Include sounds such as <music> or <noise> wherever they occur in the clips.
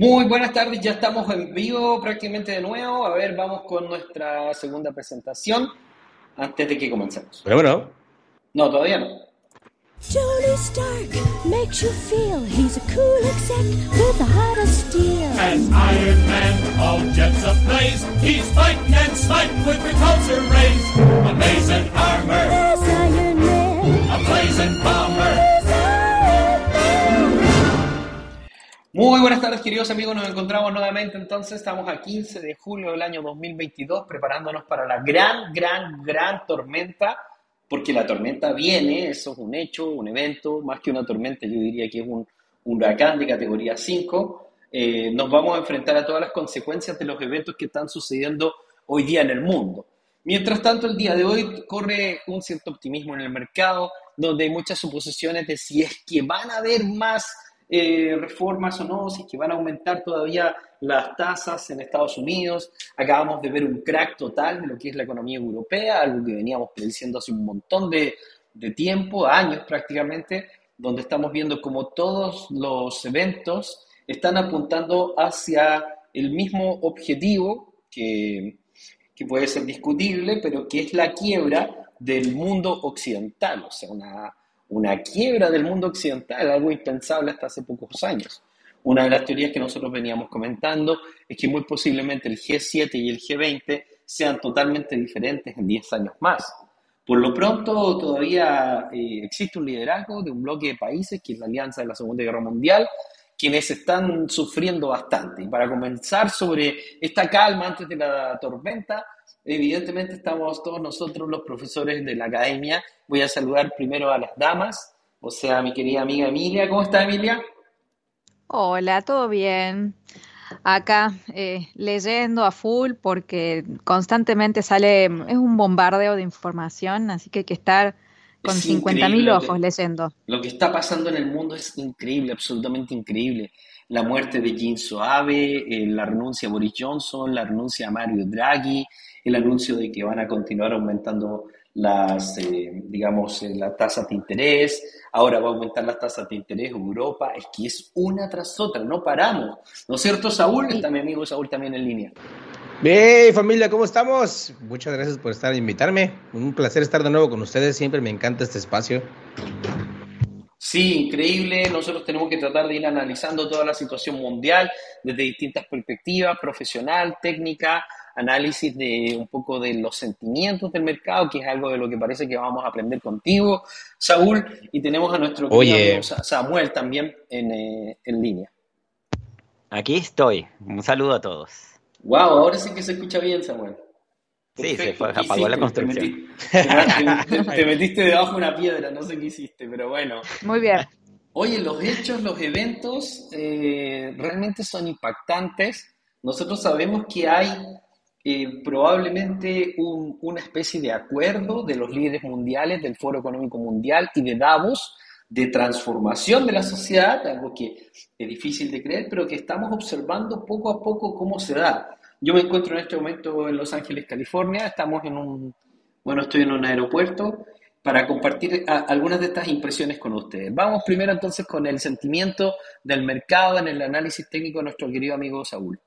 Muy buenas tardes, ya estamos en vivo prácticamente de nuevo. A ver, vamos con nuestra segunda presentación antes de que comencemos. Pero bueno. No, todavía no. Tony Stark makes you feel he's a cool exec with a heart of steel. As Iron Man, all jets ablaze, he's fighting and smiting with repulsor rays. Amazing armor, Muy buenas tardes, queridos amigos. Nos encontramos nuevamente. Entonces, estamos a 15 de julio del año 2022, preparándonos para la gran, gran, gran tormenta. Porque la tormenta viene, eso es un hecho, un evento, más que una tormenta, yo diría que es un, huracán de categoría 5. Eh, nos vamos a enfrentar a todas las consecuencias de los eventos que están sucediendo hoy día en el mundo. Mientras tanto, el día de hoy corre un cierto optimismo en el mercado, donde hay muchas suposiciones de si es que van a haber más eh, reformas o no, si es que van a aumentar todavía las tasas en Estados Unidos. Acabamos de ver un crack total de lo que es la economía europea, algo que veníamos prediciendo hace un montón de, de tiempo, años prácticamente, donde estamos viendo como todos los eventos están apuntando hacia el mismo objetivo que, que puede ser discutible, pero que es la quiebra del mundo occidental, o sea, una, una quiebra del mundo occidental, algo impensable hasta hace pocos años. Una de las teorías que nosotros veníamos comentando es que muy posiblemente el G7 y el G20 sean totalmente diferentes en 10 años más. Por lo pronto, todavía eh, existe un liderazgo de un bloque de países, que es la Alianza de la Segunda Guerra Mundial, quienes están sufriendo bastante. Y para comenzar sobre esta calma antes de la tormenta, evidentemente estamos todos nosotros los profesores de la academia. Voy a saludar primero a las damas, o sea, mi querida amiga Emilia. ¿Cómo está Emilia? Hola, ¿todo bien? Acá eh, leyendo a full porque constantemente sale, es un bombardeo de información, así que hay que estar con Es 50.000 increíble lo que- ojos leyendo. Lo que está pasando en el mundo es increíble, absolutamente increíble. La muerte de Shinzo Abe, eh, la renuncia a Boris Johnson, la renuncia a Mario Draghi, el anuncio de que van a continuar aumentando las, eh, digamos, eh, las tasas de interés. Ahora va a aumentar las tasas de interés en Europa. Es que es una tras otra, no paramos. ¿No es cierto, Saúl? Está mi amigo Saúl también en línea. Hey familia, ¿cómo estamos? Muchas gracias por estar invitarme. Un placer estar de nuevo con ustedes. Siempre me encanta este espacio. Sí, increíble. Nosotros tenemos que tratar de ir analizando toda la situación mundial desde distintas perspectivas, profesional, técnica, análisis de un poco de los sentimientos del mercado, que es algo de lo que parece que vamos a aprender contigo, Saúl, y tenemos a nuestro Oye. Samuel también en, eh, en línea. Aquí estoy. Un saludo a todos. Wow, ahora sí que se escucha bien, Samuel. Sí, se fue, ¿Qué apagó la? Te construcción. te- <laughs> te- te metiste debajo de una piedra, no sé qué hiciste, pero bueno. Muy bien. Oye, los hechos, los eventos eh, realmente son impactantes. Nosotros sabemos que hay eh, probablemente un- una especie de acuerdo de los líderes mundiales, del Foro Económico Mundial y de Davos, de transformación de la sociedad, algo que es difícil de creer, pero que estamos observando poco a poco cómo se da. Yo me encuentro en este momento en Los Ángeles, California, estamos en un, bueno, estoy en un aeropuerto para compartir algunas de estas impresiones con ustedes. Vamos primero entonces con el sentimiento del mercado en el análisis técnico de nuestro querido amigo Saúl.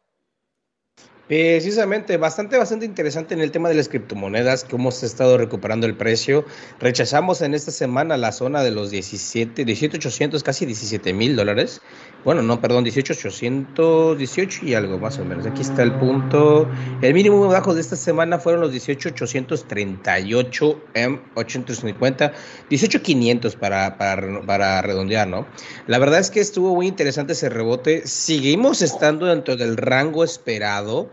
Precisamente, bastante, bastante interesante en el tema de las criptomonedas, cómo se ha estado recuperando el precio. Rechazamos en esta semana la zona de los 17, 18,800, casi 17 mil dólares. Bueno, no, perdón, 18,800, 18 y algo más o menos. Aquí está el punto. El mínimo bajo de esta semana fueron los 18,838 M 850, 18,500 para, para, para redondear, ¿no? La verdad es que estuvo muy interesante ese rebote. Seguimos estando dentro del rango esperado.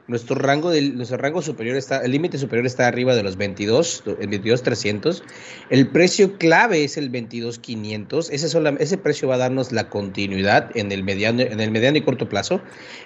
Nuestro rango, del, nuestro rango superior está, el límite superior está arriba de los 22, el 22,300. El precio clave es el 22,500. Ese, sola- ese precio va a darnos la continuidad en el, mediano, en el mediano y corto plazo.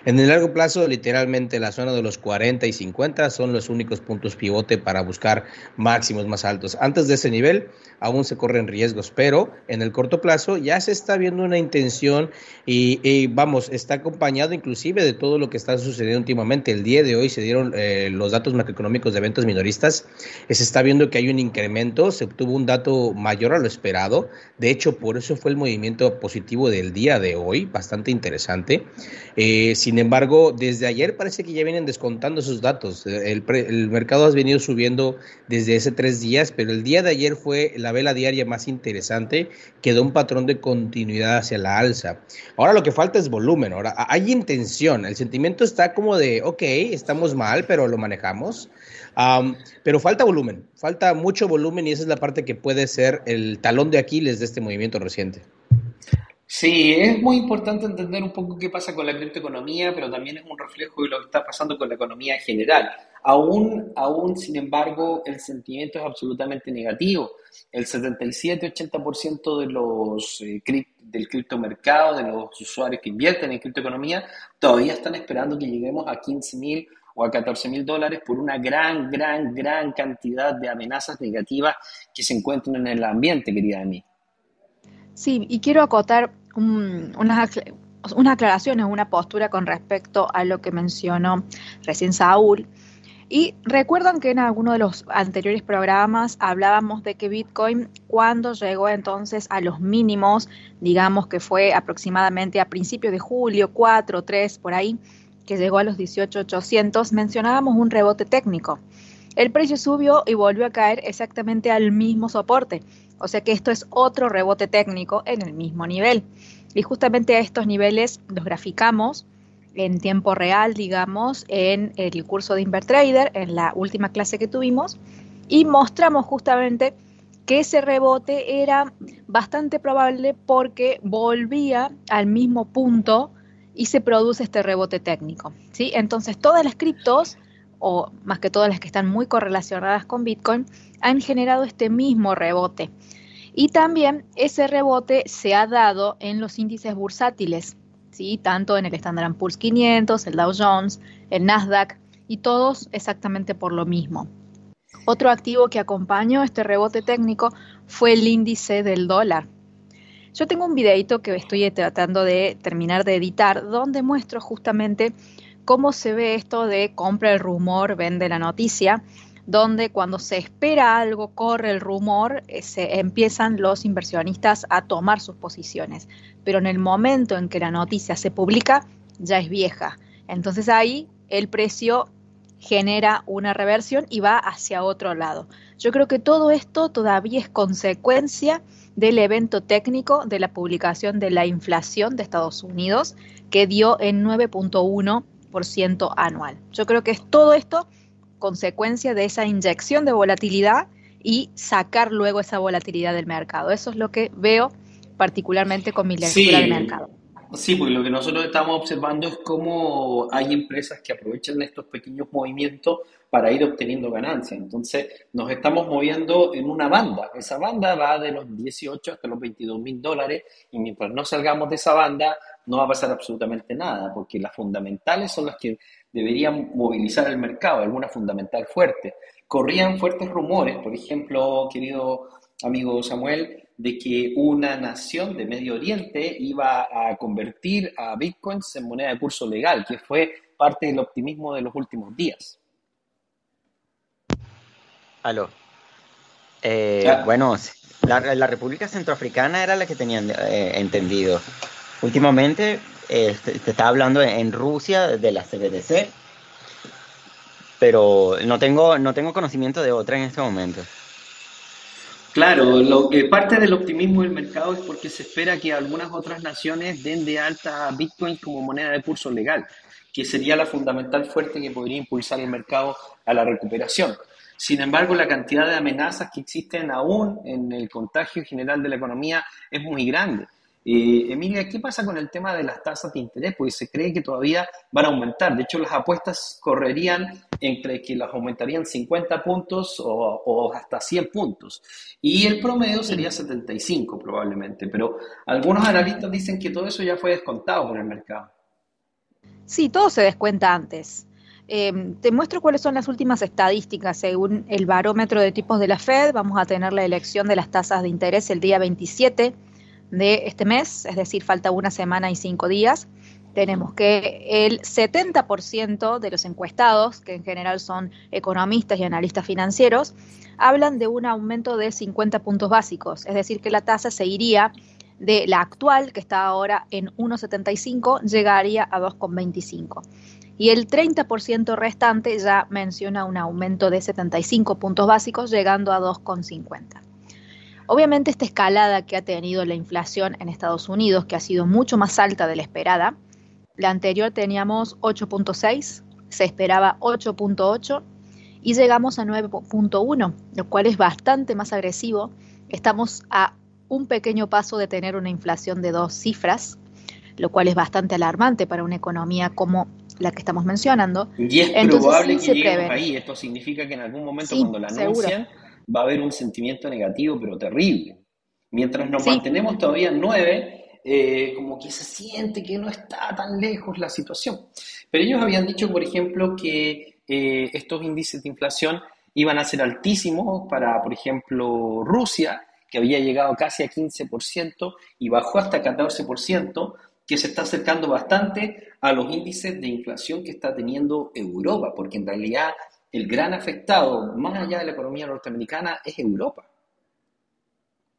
En el largo plazo, literalmente la zona de los 40 y 50 son los únicos puntos pivote para buscar máximos más altos. Antes de ese nivel, aún se corren riesgos, pero en el corto plazo ya se está viendo una intención y, y, vamos, está acompañado inclusive de todo lo que está sucediendo últimamente. el día de hoy se dieron eh, los datos macroeconómicos de ventas minoristas, se está viendo que hay un incremento, se obtuvo un dato mayor a lo esperado. De hecho, por eso fue el movimiento positivo del día de hoy, bastante interesante. Eh, sin embargo, desde ayer parece que ya vienen descontando esos datos. El, mercado ha venido subiendo desde ese tres días, pero el día de ayer fue la vela diaria más interesante, quedó un patrón de continuidad hacia la alza. Ahora lo que falta es volumen, ahora hay intención, el sentimiento está como de, ok, estamos mal, pero lo manejamos. pero falta volumen, falta mucho volumen y esa es la parte que puede ser el talón de Aquiles de este movimiento reciente. Sí, es muy importante entender un poco qué pasa con la criptoeconomía, pero también es un reflejo de lo que está pasando con la economía en general. Aún, aún sin embargo, el sentimiento es absolutamente negativo. El 77-80% de los eh, del criptomercado, de los usuarios que invierten en criptoeconomía, todavía están esperando que lleguemos a 15 mil o a 14 mil dólares por una gran, gran, gran cantidad de amenazas negativas que se encuentran en el ambiente, querida mí. Sí, y quiero acotar unas, unas aclaraciones, una postura con respecto a lo que mencionó recién Saúl. Y recuerdan que en alguno de los anteriores programas hablábamos de que Bitcoin cuando llegó entonces a los mínimos, digamos que fue aproximadamente a principios de julio, 4, 3, por ahí, que llegó a los 18.800, mencionábamos un rebote técnico. El precio subió y volvió a caer exactamente al mismo soporte. O sea que esto es otro rebote técnico en el mismo nivel. Y justamente a estos niveles los graficamos en tiempo real, digamos, en el curso de Invertrader, en la última clase que tuvimos, y mostramos justamente que ese rebote era bastante probable porque volvía al mismo punto y se produce este rebote técnico. ¿sí? Entonces, todas las criptos, o más que todas las que están muy correlacionadas con Bitcoin, han generado este mismo rebote. Y también ese rebote se ha dado en los índices bursátiles, tanto en el Standard Poor's 500, el Dow Jones, el Nasdaq, y todos exactamente por lo mismo. Otro activo que acompañó este rebote técnico fue el índice del dólar. Yo tengo un videito que estoy tratando de terminar de editar donde muestro justamente cómo se ve esto de compra el rumor, vende la noticia donde cuando se espera algo, corre el rumor, eh, se empiezan los inversionistas a tomar sus posiciones. Pero en el momento en que la noticia se publica, ya es vieja. Entonces ahí el precio genera una reversión y va hacia otro lado. Yo creo que todo esto todavía es consecuencia del evento técnico de la publicación de la inflación de Estados Unidos, que dio en 9.1% anual. Yo creo que es todo esto consecuencia de esa inyección de volatilidad y sacar luego esa volatilidad del mercado. Eso es lo que veo particularmente con mi lectura del mercado. Sí, porque lo que nosotros estamos observando es cómo hay empresas que aprovechan estos pequeños movimientos para ir obteniendo ganancias. Entonces, nos estamos moviendo en una banda. Esa banda va de los 18 hasta los 22 mil dólares y mientras no salgamos de esa banda, no va a pasar absolutamente nada, porque las fundamentales son las que deberían movilizar el mercado, alguna fundamental fuerte. Corrían fuertes rumores, por ejemplo, querido amigo Samuel, de que una nación de Medio Oriente iba a convertir a bitcoins en moneda de curso legal, que fue parte del optimismo de los últimos días. Aló. Eh, bueno, la, República Centroafricana era la que tenían eh, entendido. Últimamente eh, se, está hablando en Rusia de la CBDC, pero no tengo, no tengo conocimiento de otra en este momento. Claro, lo que parte del optimismo del mercado es porque se espera que algunas otras naciones den de alta Bitcoin como moneda de curso legal, que sería la fundamental fuerte que podría impulsar el mercado a la recuperación. Sin embargo, la cantidad de amenazas que existen aún en el contagio general de la economía es muy grande. Eh, Emilia, ¿qué pasa con el tema de las tasas de interés? Porque se cree que todavía van a aumentar. De hecho, las apuestas correrían entre que las aumentarían 50 puntos o, hasta 100 puntos. Y el promedio sería 75 probablemente. Pero algunos analistas dicen que todo eso ya fue descontado por el mercado. Sí, todo se descuenta antes. Eh, te muestro cuáles son las últimas estadísticas. Según el barómetro de tipos de la Fed, vamos a tener la elección de las tasas de interés el día 27 de este mes, es decir, falta una semana y cinco días. tenemos que el 70% de los encuestados, que en general son economistas y analistas financieros, hablan de un aumento de 50 puntos básicos, es decir, que la tasa se iría de la actual, que está ahora en 1,75, llegaría a 2,25. Y el 30% restante ya menciona un aumento de 75 puntos básicos, llegando a 2,50. Obviamente esta escalada que ha tenido la inflación en Estados Unidos, que ha sido mucho más alta de la esperada, la anterior teníamos 8.6, se esperaba 8.8 y llegamos a 9.1, lo cual es bastante más agresivo. Estamos a un pequeño paso de tener una inflación de dos cifras, lo cual es bastante alarmante para una economía como la que estamos mencionando. Y es probable que lleguemos ahí. Esto significa que en algún momento cuando la anuncian va a haber un sentimiento negativo, pero terrible. Mientras nos mantenemos todavía en 9, eh, como que se siente que no está tan lejos la situación. Pero ellos habían dicho, por ejemplo, que eh, estos índices de inflación iban a ser altísimos para, por ejemplo, Rusia, que había llegado casi a 15% y bajó hasta 14%, que se está acercando bastante a los índices de inflación que está teniendo Europa, porque en realidad el gran afectado, más allá de la economía norteamericana, es Europa.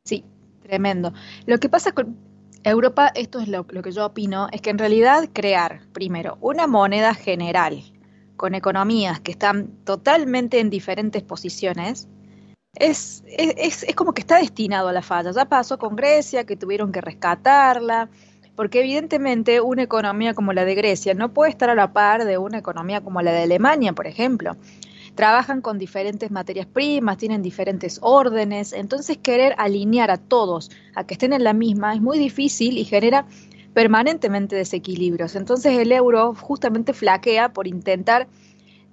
Sí, tremendo. Lo que pasa con Europa, esto es lo, lo, que yo opino, es que en realidad crear, primero, una moneda general con economías que están totalmente en diferentes posiciones, es, es, es, como que está destinado a la falla. Ya pasó con Grecia, que tuvieron que rescatarla, porque evidentemente una economía como la de Grecia no puede estar a la par de una economía como la de Alemania, por ejemplo. Trabajan con diferentes materias primas, tienen diferentes órdenes, entonces querer alinear a todos a que estén en la misma es muy difícil y genera permanentemente desequilibrios. Entonces el euro justamente flaquea por intentar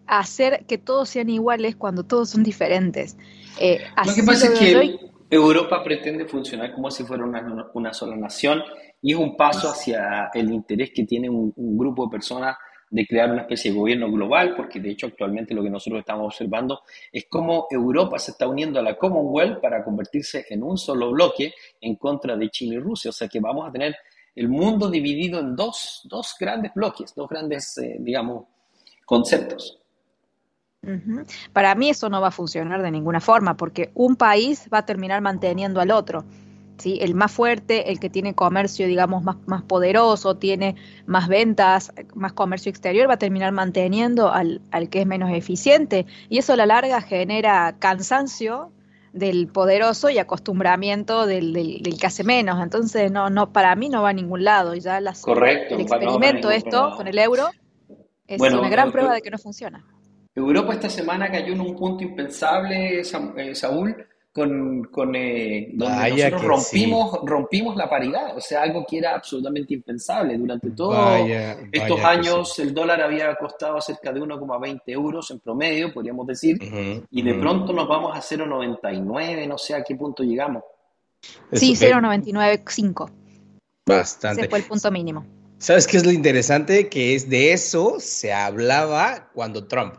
hacer que todos sean iguales cuando todos son diferentes. Eh, Lo que pasa es que Europa pretende funcionar como si fuera una, una, sola nación y es un paso hacia el interés que tiene un, un, grupo de personas de crear una especie de gobierno global, porque de hecho actualmente lo que nosotros estamos observando es cómo Europa se está uniendo a la Commonwealth para convertirse en un solo bloque en contra de Chile y Rusia. O sea que vamos a tener el mundo dividido en dos, dos grandes bloques, dos grandes, eh, digamos, conceptos. Para mí eso no va a funcionar de ninguna forma, porque un país va a terminar manteniendo al otro. ¿Sí? El más fuerte, el que tiene comercio, digamos, más, más poderoso, tiene más ventas, más comercio exterior, va a terminar manteniendo al, al que es menos eficiente. Y eso a la larga genera cansancio del poderoso y acostumbramiento del, del, que hace menos. Entonces, no, no, para mí no va a ningún lado. Y ya las, Correcto, el experimento, esto, con el euro, es una gran prueba de que no funciona. Europa esta semana cayó en un punto impensable, eh, Saúl, con, con eh, donde nosotros rompimos, rompimos la paridad, o sea, algo que era absolutamente impensable. Durante todos estos años el dólar había costado cerca de 1,20 euros en promedio, podríamos decir, y de pronto nos vamos a 0,99, no sé a qué punto llegamos. Sí, 0,995. Bastante. Ese fue el punto mínimo. ¿Sabes qué es lo interesante? Que es de eso se hablaba cuando Trump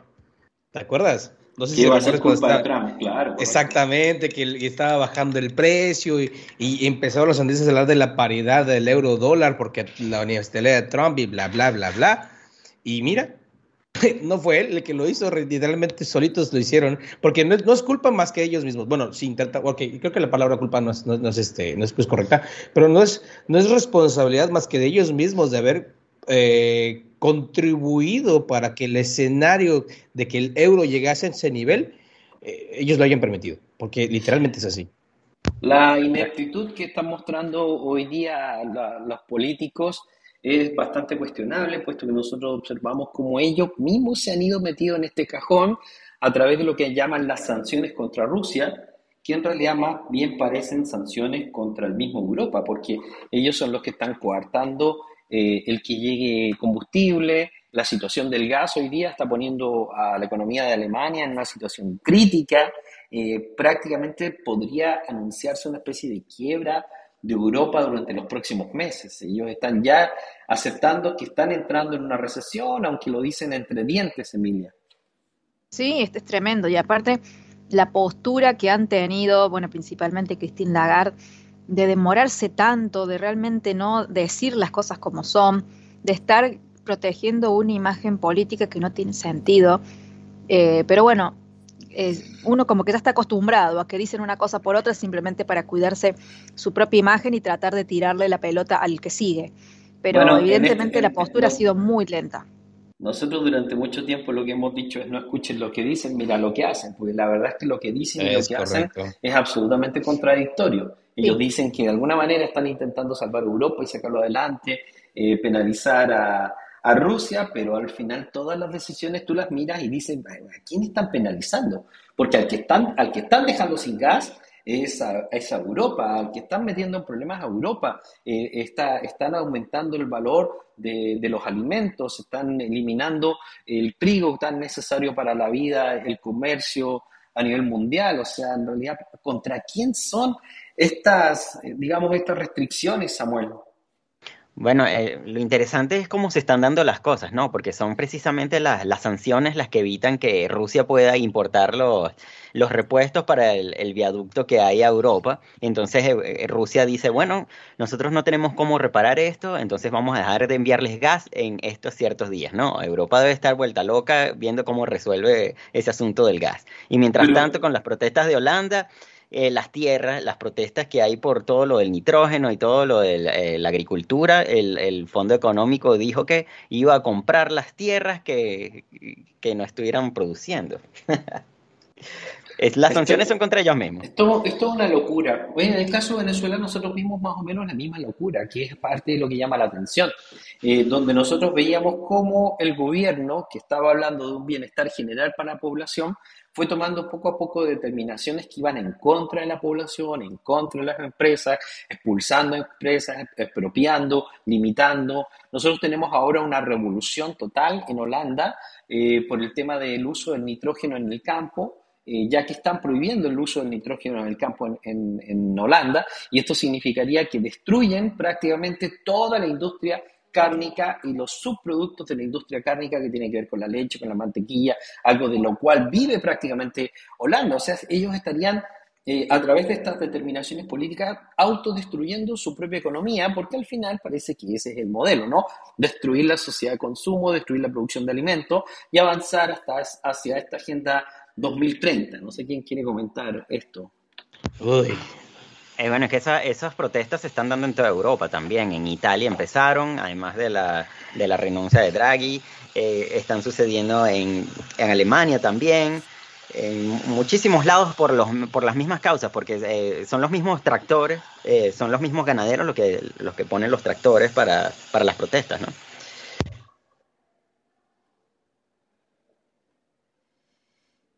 ¿Te acuerdas? No sé si va a ser culpa de Trump, claro. Exactamente, que estaba bajando el precio y, y empezaron los analistas a hablar de la paridad del euro dólar porque la universidad de Trump y bla, bla, bla, bla. Y mira, <laughs> no fue él el que lo hizo, literalmente solitos lo hicieron, porque no, no es culpa más que ellos mismos. Bueno, sí intenta, ok, creo que la palabra culpa no es, no, es, este, no es pues correcta, pero no es, no es responsabilidad más que de ellos mismos de haber eh, contribuido para que el escenario de que el euro llegase a ese nivel, eh, ellos lo hayan permitido, porque literalmente es así. La ineptitud que están mostrando hoy día los políticos es bastante cuestionable, puesto que nosotros observamos cómo ellos mismos se han ido metidos en este cajón a través de lo que llaman las sanciones contra Rusia, que en realidad más bien parecen sanciones contra el mismo Europa, porque ellos son los que están coartando eh, el que llegue combustible, la situación del gas hoy día está poniendo a la economía de Alemania en una situación crítica, eh, prácticamente podría anunciarse una especie de quiebra de Europa durante los próximos meses. Ellos están ya aceptando que están entrando en una recesión, aunque lo dicen entre dientes, Emilia. Sí, este es tremendo. Y aparte, la postura que han tenido, bueno, principalmente Christine Lagarde, de demorarse tanto, de realmente no decir las cosas como son, de estar protegiendo una imagen política que no tiene sentido. Eh, pero bueno, uno como que ya está acostumbrado a que dicen una cosa por otra simplemente para cuidarse su propia imagen y tratar de tirarle la pelota al que sigue. Pero evidentemente este, la postura ha sido muy lenta. Nosotros durante mucho tiempo lo que hemos dicho es no escuchen lo que dicen, mira lo que hacen, porque la verdad es que lo que dicen y lo que hacen es absolutamente contradictorio. Ellos dicen que de alguna manera están intentando salvar Europa y sacarlo adelante, eh, penalizar a, a Rusia, pero al final todas las decisiones tú las miras y dices, ¿a quién están penalizando? Porque al que están, al que están dejando sin gas es a, Europa, al que están metiendo en problemas a Europa, eh, está, están aumentando el valor de, de, los alimentos, están eliminando el trigo tan necesario para la vida, el comercio a nivel mundial, o sea, en realidad, ¿contra quién son estas, eh, digamos, estas restricciones, Samuel? Bueno, eh, lo interesante es cómo se están dando las cosas, ¿no? Porque son precisamente las, las sanciones las que evitan que Rusia pueda importar los, los repuestos para el, viaducto que hay a Europa. Entonces eh, eh, Rusia dice, bueno, nosotros no tenemos cómo reparar esto, entonces vamos a dejar de enviarles gas en estos ciertos días, ¿no? Europa debe estar vuelta loca viendo cómo resuelve ese asunto del gas. Y mientras tanto, con las protestas de Holanda, eh, las tierras, las protestas que hay por todo lo del nitrógeno y todo lo de eh, la, agricultura, el, Fondo Económico dijo que iba a comprar las tierras que, que no estuvieran produciendo. <laughs> las sanciones son contra ellos mismos. Esto, es una locura. en el caso de Venezuela nosotros vimos más o menos la misma locura, que es parte de lo que llama la atención, eh, donde nosotros veíamos cómo el gobierno, que estaba hablando de un bienestar general para la población, fue tomando poco a poco determinaciones que iban en contra de la población, en contra de las empresas, expulsando empresas, expropiando, limitando. Nosotros tenemos ahora una revolución total en Holanda eh, por el tema del uso del nitrógeno en el campo. Eh, ya que están prohibiendo el uso del nitrógeno en el campo en, en Holanda, y esto significaría que destruyen prácticamente toda la industria cárnica y los subproductos de la industria cárnica que tiene que ver con la leche, con la mantequilla, algo de lo cual vive prácticamente Holanda. O sea, ellos estarían eh, a través de estas determinaciones políticas autodestruyendo su propia economía, porque al final parece que ese es el modelo, ¿no? Destruir la sociedad de consumo, destruir la producción de alimentos y avanzar hasta hacia esta agenda 2030. No sé quién quiere comentar esto. Uy, eh, bueno, es que esas protestas se están dando en toda Europa también. En Italia empezaron, además de la, de la renuncia de Draghi, eh, están sucediendo en, Alemania también, en muchísimos lados por, los, por las mismas causas, porque eh, son los mismos tractores, son los mismos ganaderos los que, los que ponen los tractores para las protestas, ¿no?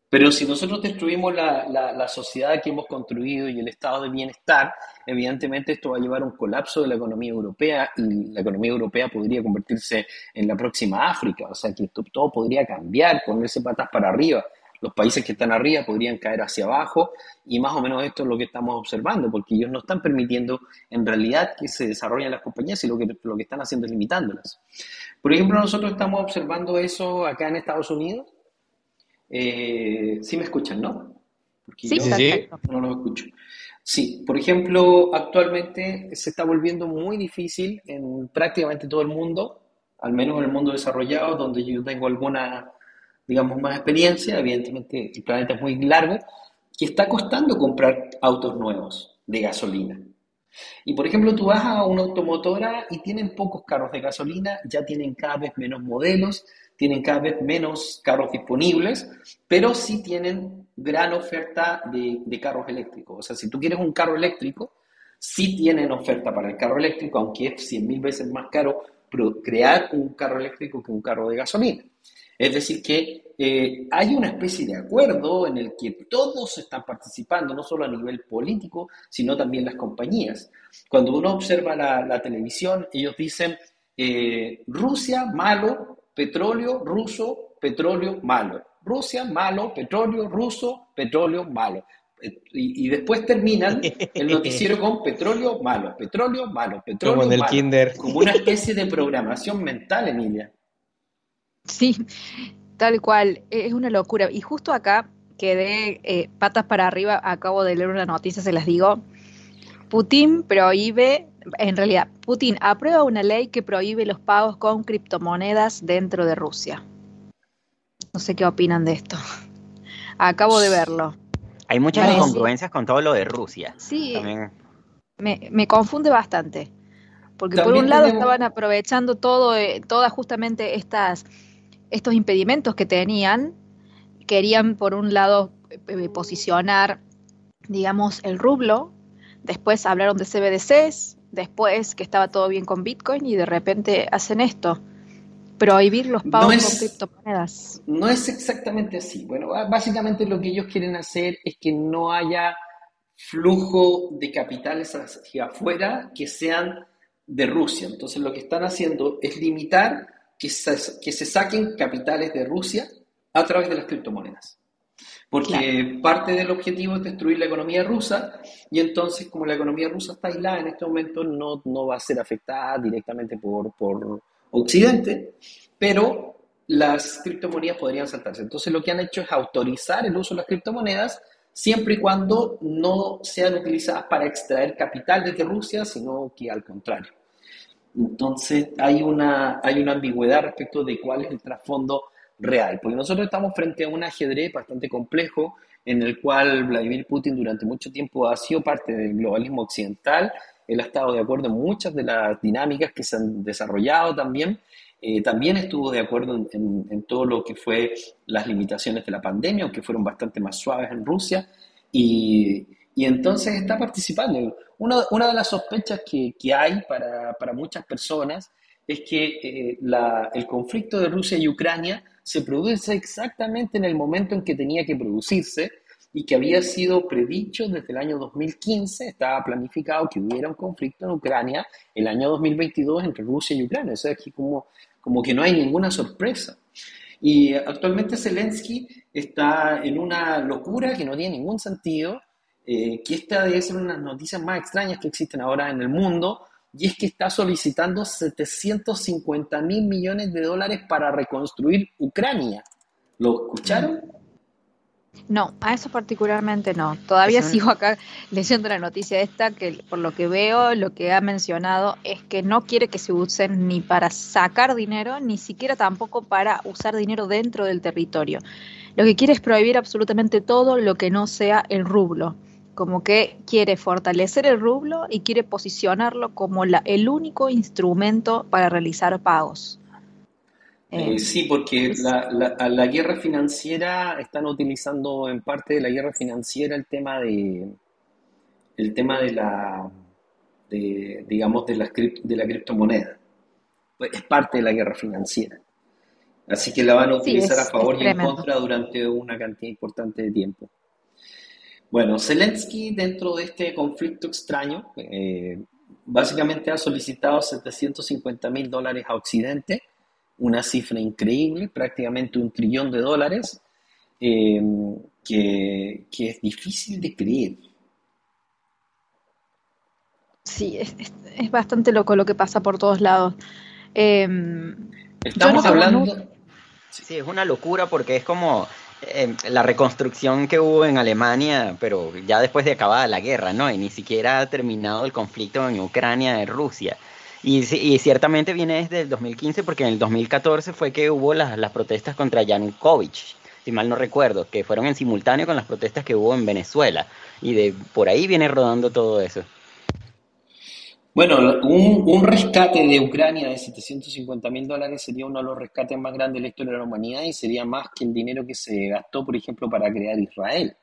Pero si nosotros destruimos la, la, sociedad que hemos construido y el estado de bienestar, evidentemente esto va a llevar a un colapso de la economía europea y la economía europea podría convertirse en la próxima África. O sea que esto, todo podría cambiar, ponerse patas para arriba. Los países que están arriba podrían caer hacia abajo y más o menos esto es lo que estamos observando, porque ellos no están permitiendo en realidad que se desarrollen las compañías y lo que, lo que están haciendo es limitándolas. Por ejemplo, nosotros estamos observando eso acá en Estados Unidos eh, sí me escuchan, ¿no? Porque sí, yo no lo escucho. Sí, por ejemplo, actualmente se está volviendo muy difícil en prácticamente todo el mundo, al menos en el mundo desarrollado, donde yo tengo alguna, digamos, más experiencia, evidentemente el planeta es muy largo, que está costando comprar autos nuevos de gasolina. Y por ejemplo, tú vas a una automotora y tienen pocos carros de gasolina, ya tienen cada vez menos modelos, tienen cada vez menos carros disponibles, pero sí tienen gran oferta de, carros eléctricos. O sea, si tú quieres un carro eléctrico, sí tienen oferta para el carro eléctrico, aunque es 100 mil veces más caro crear un carro eléctrico que un carro de gasolina. Es decir, que eh, hay una especie de acuerdo en el que todos están participando, no solo a nivel político, sino también las compañías. Cuando uno observa la, televisión, ellos dicen, eh, Rusia, malo, petróleo ruso, petróleo malo. Rusia, malo, petróleo ruso, petróleo malo. Y, después terminan <laughs> el noticiero con petróleo malo, petróleo malo, petróleo Como en el kinder. Como una especie de programación mental, Emilia. Sí, tal cual. Es una locura. Y justo acá quedé eh, patas para arriba. Acabo de leer una noticia, se las digo. Putin prohíbe en realidad, Putin aprueba una ley que prohíbe los pagos con criptomonedas dentro de Rusia. No sé qué opinan de esto. Acabo de verlo. Hay muchas incongruencias con todo lo de Rusia. Sí, También. me, me confunde bastante. Porque por un lado tenemos- estaban aprovechando todo, eh, todas justamente estas, estos impedimentos que tenían. Querían, por un lado, eh, posicionar, digamos, el rublo. Después hablaron de CBDCs. Después que estaba todo bien con Bitcoin y de repente hacen esto. Prohibir los No pagos es- con criptomonedas. No es exactamente así. Bueno, básicamente lo que ellos quieren hacer es que no haya flujo de capitales hacia afuera que sean de Rusia. Entonces lo que están haciendo es limitar que se, que se saquen capitales de Rusia a través de las criptomonedas. Porque parte del objetivo es destruir la economía rusa y entonces como la economía rusa está aislada en este momento no, no va a ser afectada directamente por, por Occidente, pero las criptomonedas podrían saltarse. Entonces lo que han hecho es autorizar el uso de las criptomonedas siempre y cuando no sean utilizadas para extraer capital desde Rusia, sino que al contrario. Entonces hay una, hay una ambigüedad respecto de cuál es el trasfondo real, porque nosotros estamos frente a un ajedrez bastante complejo en el cual Vladimir Putin durante mucho tiempo ha sido parte del globalismo occidental, él ha estado de acuerdo en muchas de las dinámicas que se han desarrollado también, eh, también estuvo de acuerdo en, todo lo que fue las limitaciones de la pandemia, aunque fueron bastante más suaves en Rusia, y, y entonces está participando. Una, una de las sospechas que, que hay para, para muchas personas es que eh, el conflicto de Rusia y Ucrania se produce exactamente en el momento en que tenía que producirse y que había sido predicho desde el año 2015, estaba planificado que hubiera un conflicto en Ucrania el año 2022 entre Rusia y Ucrania. O sea, que como, como que no hay ninguna sorpresa. Y actualmente Zelensky está en una locura que no tiene ningún sentido, eh, que esta debe ser una de las noticias más extrañas que existen ahora en el mundo, y es que está solicitando 750 mil millones de dólares para reconstruir Ucrania. ¿Lo escucharon? No, a eso particularmente no. Todavía sigo acá leyendo la noticia esta, que por lo que veo, lo que ha mencionado es que no quiere que se usen ni para sacar dinero, ni siquiera tampoco para usar dinero dentro del territorio. Lo que quiere es prohibir absolutamente todo lo que no sea el rublo. Como que quiere fortalecer el rublo y quiere posicionarlo como la, el único instrumento para realizar pagos. Eh, Eh, sí, porque la, la- guerra financiera están utilizando en parte de la guerra financiera el tema de el tema de la de, digamos de la, de la criptomoneda. Pues es parte de la guerra financiera. Así que la van a Sí, utilizar es- a favor y en contra durante una cantidad importante de tiempo. Bueno, Zelensky dentro de este conflicto extraño, eh, básicamente ha solicitado 750 mil dólares a Occidente, una cifra increíble, prácticamente un trillón de dólares, eh, que, que es difícil de creer. sí, es, es- es bastante loco lo que pasa por todos lados. Em, Estamos hablando, Sí, es una locura porque es como eh, la reconstrucción que hubo en Alemania, pero ya después de acabada la guerra, ¿no? Y ni siquiera ha terminado el conflicto en Ucrania, en Rusia. Y, y ciertamente viene desde el 2015 porque en el 2014 fue que hubo las, las protestas contra Yanukovych, si mal no recuerdo, que fueron en simultáneo con las protestas que hubo en Venezuela. Y de por ahí viene rodando todo eso. Bueno, un, rescate de Ucrania de 750 mil dólares sería uno de los rescates más grandes de la historia de la humanidad y sería más que el dinero que se gastó, por ejemplo, para crear Israel.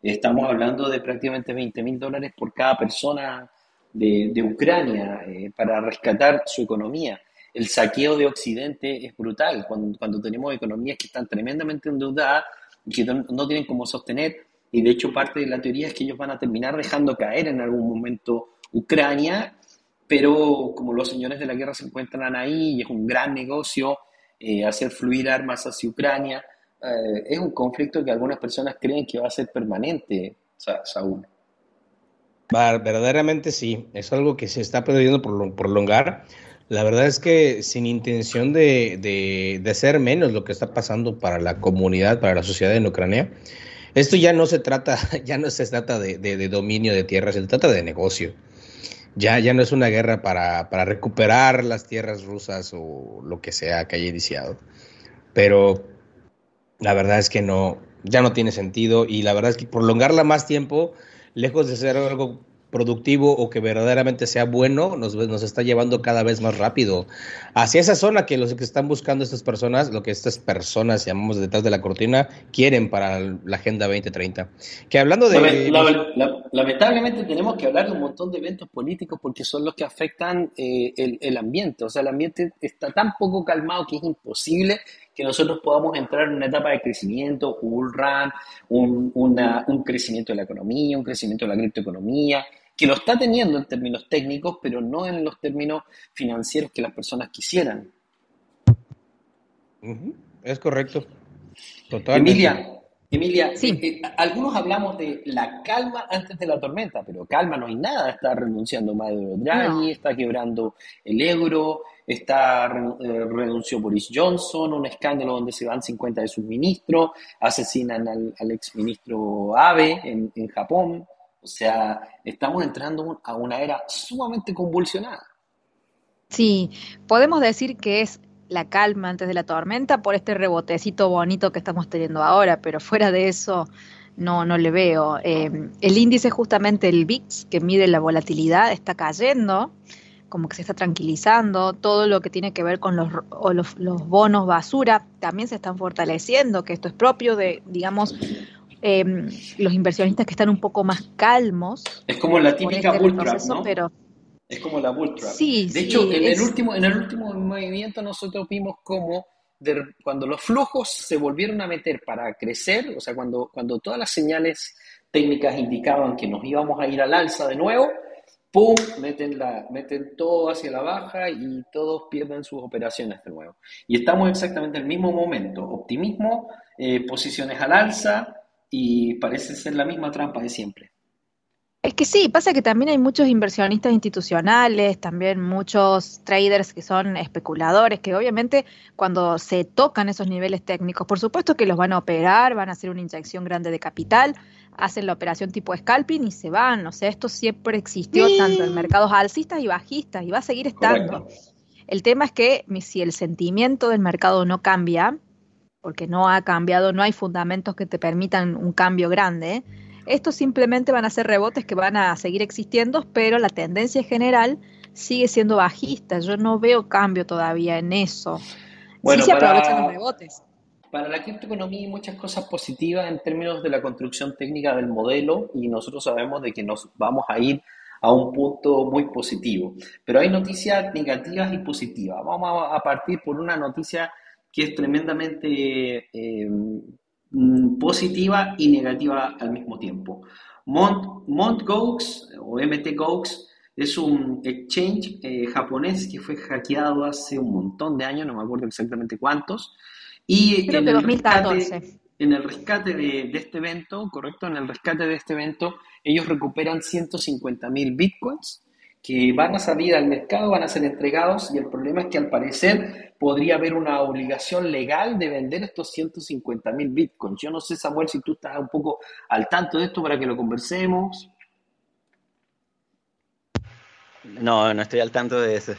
Estamos hablando de prácticamente 20 mil dólares por cada persona de, de Ucrania eh, para rescatar su economía. El saqueo de Occidente es brutal cuando, cuando tenemos economías que están tremendamente endeudadas y que no, no tienen cómo sostener. Y de hecho parte de la teoría es que ellos van a terminar dejando caer en algún momento Ucrania pero como los señores de la guerra se encuentran ahí y es un gran negocio eh, hacer fluir armas hacia Ucrania, eh, es un conflicto que algunas personas creen que va a ser permanente, Sa- Saúl. Verdaderamente sí, es algo que se está prolo- prolongar. La verdad es que sin intención de, de, de hacer menos lo que está pasando para la comunidad, para la sociedad en Ucrania, esto ya no se trata, <laughs> ya no se trata de, de- dominio de tierras, se trata de negocio. Ya, ya no es una guerra para, para recuperar las tierras rusas o lo que sea que haya iniciado. Pero la verdad es que no, ya no tiene sentido y la verdad es que prolongarla más tiempo, lejos de ser algo productivo o que verdaderamente sea bueno, nos, nos está llevando cada vez más rápido hacia esa zona que los que están buscando estas personas, lo que estas personas llamamos detrás de la cortina, quieren para la Agenda 2030. Que hablando de... lamentablemente tenemos que hablar de un montón de eventos políticos porque son los que afectan eh, el, el ambiente. O sea, el ambiente está tan poco calmado que es imposible que nosotros podamos entrar en una etapa de crecimiento, un run, un, un crecimiento de la economía, un crecimiento de la criptoeconomía, que lo está teniendo en términos técnicos, pero no en los términos financieros que las personas quisieran. Es correcto. Totalmente. Emilia, Emilia, sí. Eh, eh, algunos hablamos de la calma antes de la tormenta, pero calma no hay nada. Está renunciando Mario Draghi, está quebrando el euro, está eh, renunció Boris Johnson, un escándalo donde se van 50 de sus ministros, asesinan al, al exministro Abe en, en Japón. O sea, estamos entrando a una era sumamente convulsionada. Sí, podemos decir que es la calma antes de la tormenta por este rebotecito bonito que estamos teniendo ahora, pero fuera de eso no, no le veo. Eh, el índice justamente, el VIX, que mide la volatilidad, está cayendo, como que se está tranquilizando, todo lo que tiene que ver con los, los bonos basura también se están fortaleciendo, que esto es propio de, digamos, eh, los inversionistas que están un poco más calmos. Es como la típica este ¿no? Pero, es como la bull Sí, de hecho, en, el último, en el último movimiento nosotros vimos como cuando los flujos se volvieron a meter para crecer, o sea, cuando, cuando todas las señales técnicas indicaban que nos íbamos a ir al alza de nuevo, ¡pum! Meten, la, meten todo hacia la baja y todos pierden sus operaciones de nuevo. Y estamos exactamente en el mismo momento. Optimismo, eh, posiciones al alza, y parece ser la misma trampa de siempre. Es que sí, pasa que también hay muchos inversionistas institucionales, también muchos traders que son especuladores, que obviamente cuando se tocan esos niveles técnicos, por supuesto que los van a operar, van a hacer una inyección grande de capital, hacen la operación tipo scalping y se van. O sea, esto siempre existió tanto en mercados alcistas y bajistas y va a seguir estando. El tema es que si el sentimiento del mercado no cambia, porque no ha cambiado, no hay fundamentos que te permitan un cambio grande. Estos simplemente van a ser rebotes que van a seguir existiendo, pero la tendencia general sigue siendo bajista. Yo no veo cambio todavía en eso. Bueno, sí se aprovechan los rebotes. Para la criptoeconomía hay muchas cosas positivas en términos de la construcción técnica del modelo y nosotros sabemos de que nos vamos a ir a un punto muy positivo. Pero hay noticias negativas y positivas. Vamos a partir por una noticia que es tremendamente eh, mm, positiva y negativa al mismo tiempo. Mont, Gox o MT Gox es un exchange eh, japonés que fue hackeado hace un montón de años, no me acuerdo exactamente cuántos. Y en, el Rescate, en el rescate de, este evento, correcto, en el rescate de este evento, ellos recuperan 150 mil bitcoins que van a salir al mercado, van a ser entregados y el problema es que al parecer podría haber una obligación legal de vender estos 150 mil bitcoins. Yo no sé, Samuel, si tú estás un poco al tanto de esto para que lo conversemos. No, no estoy al tanto de eso.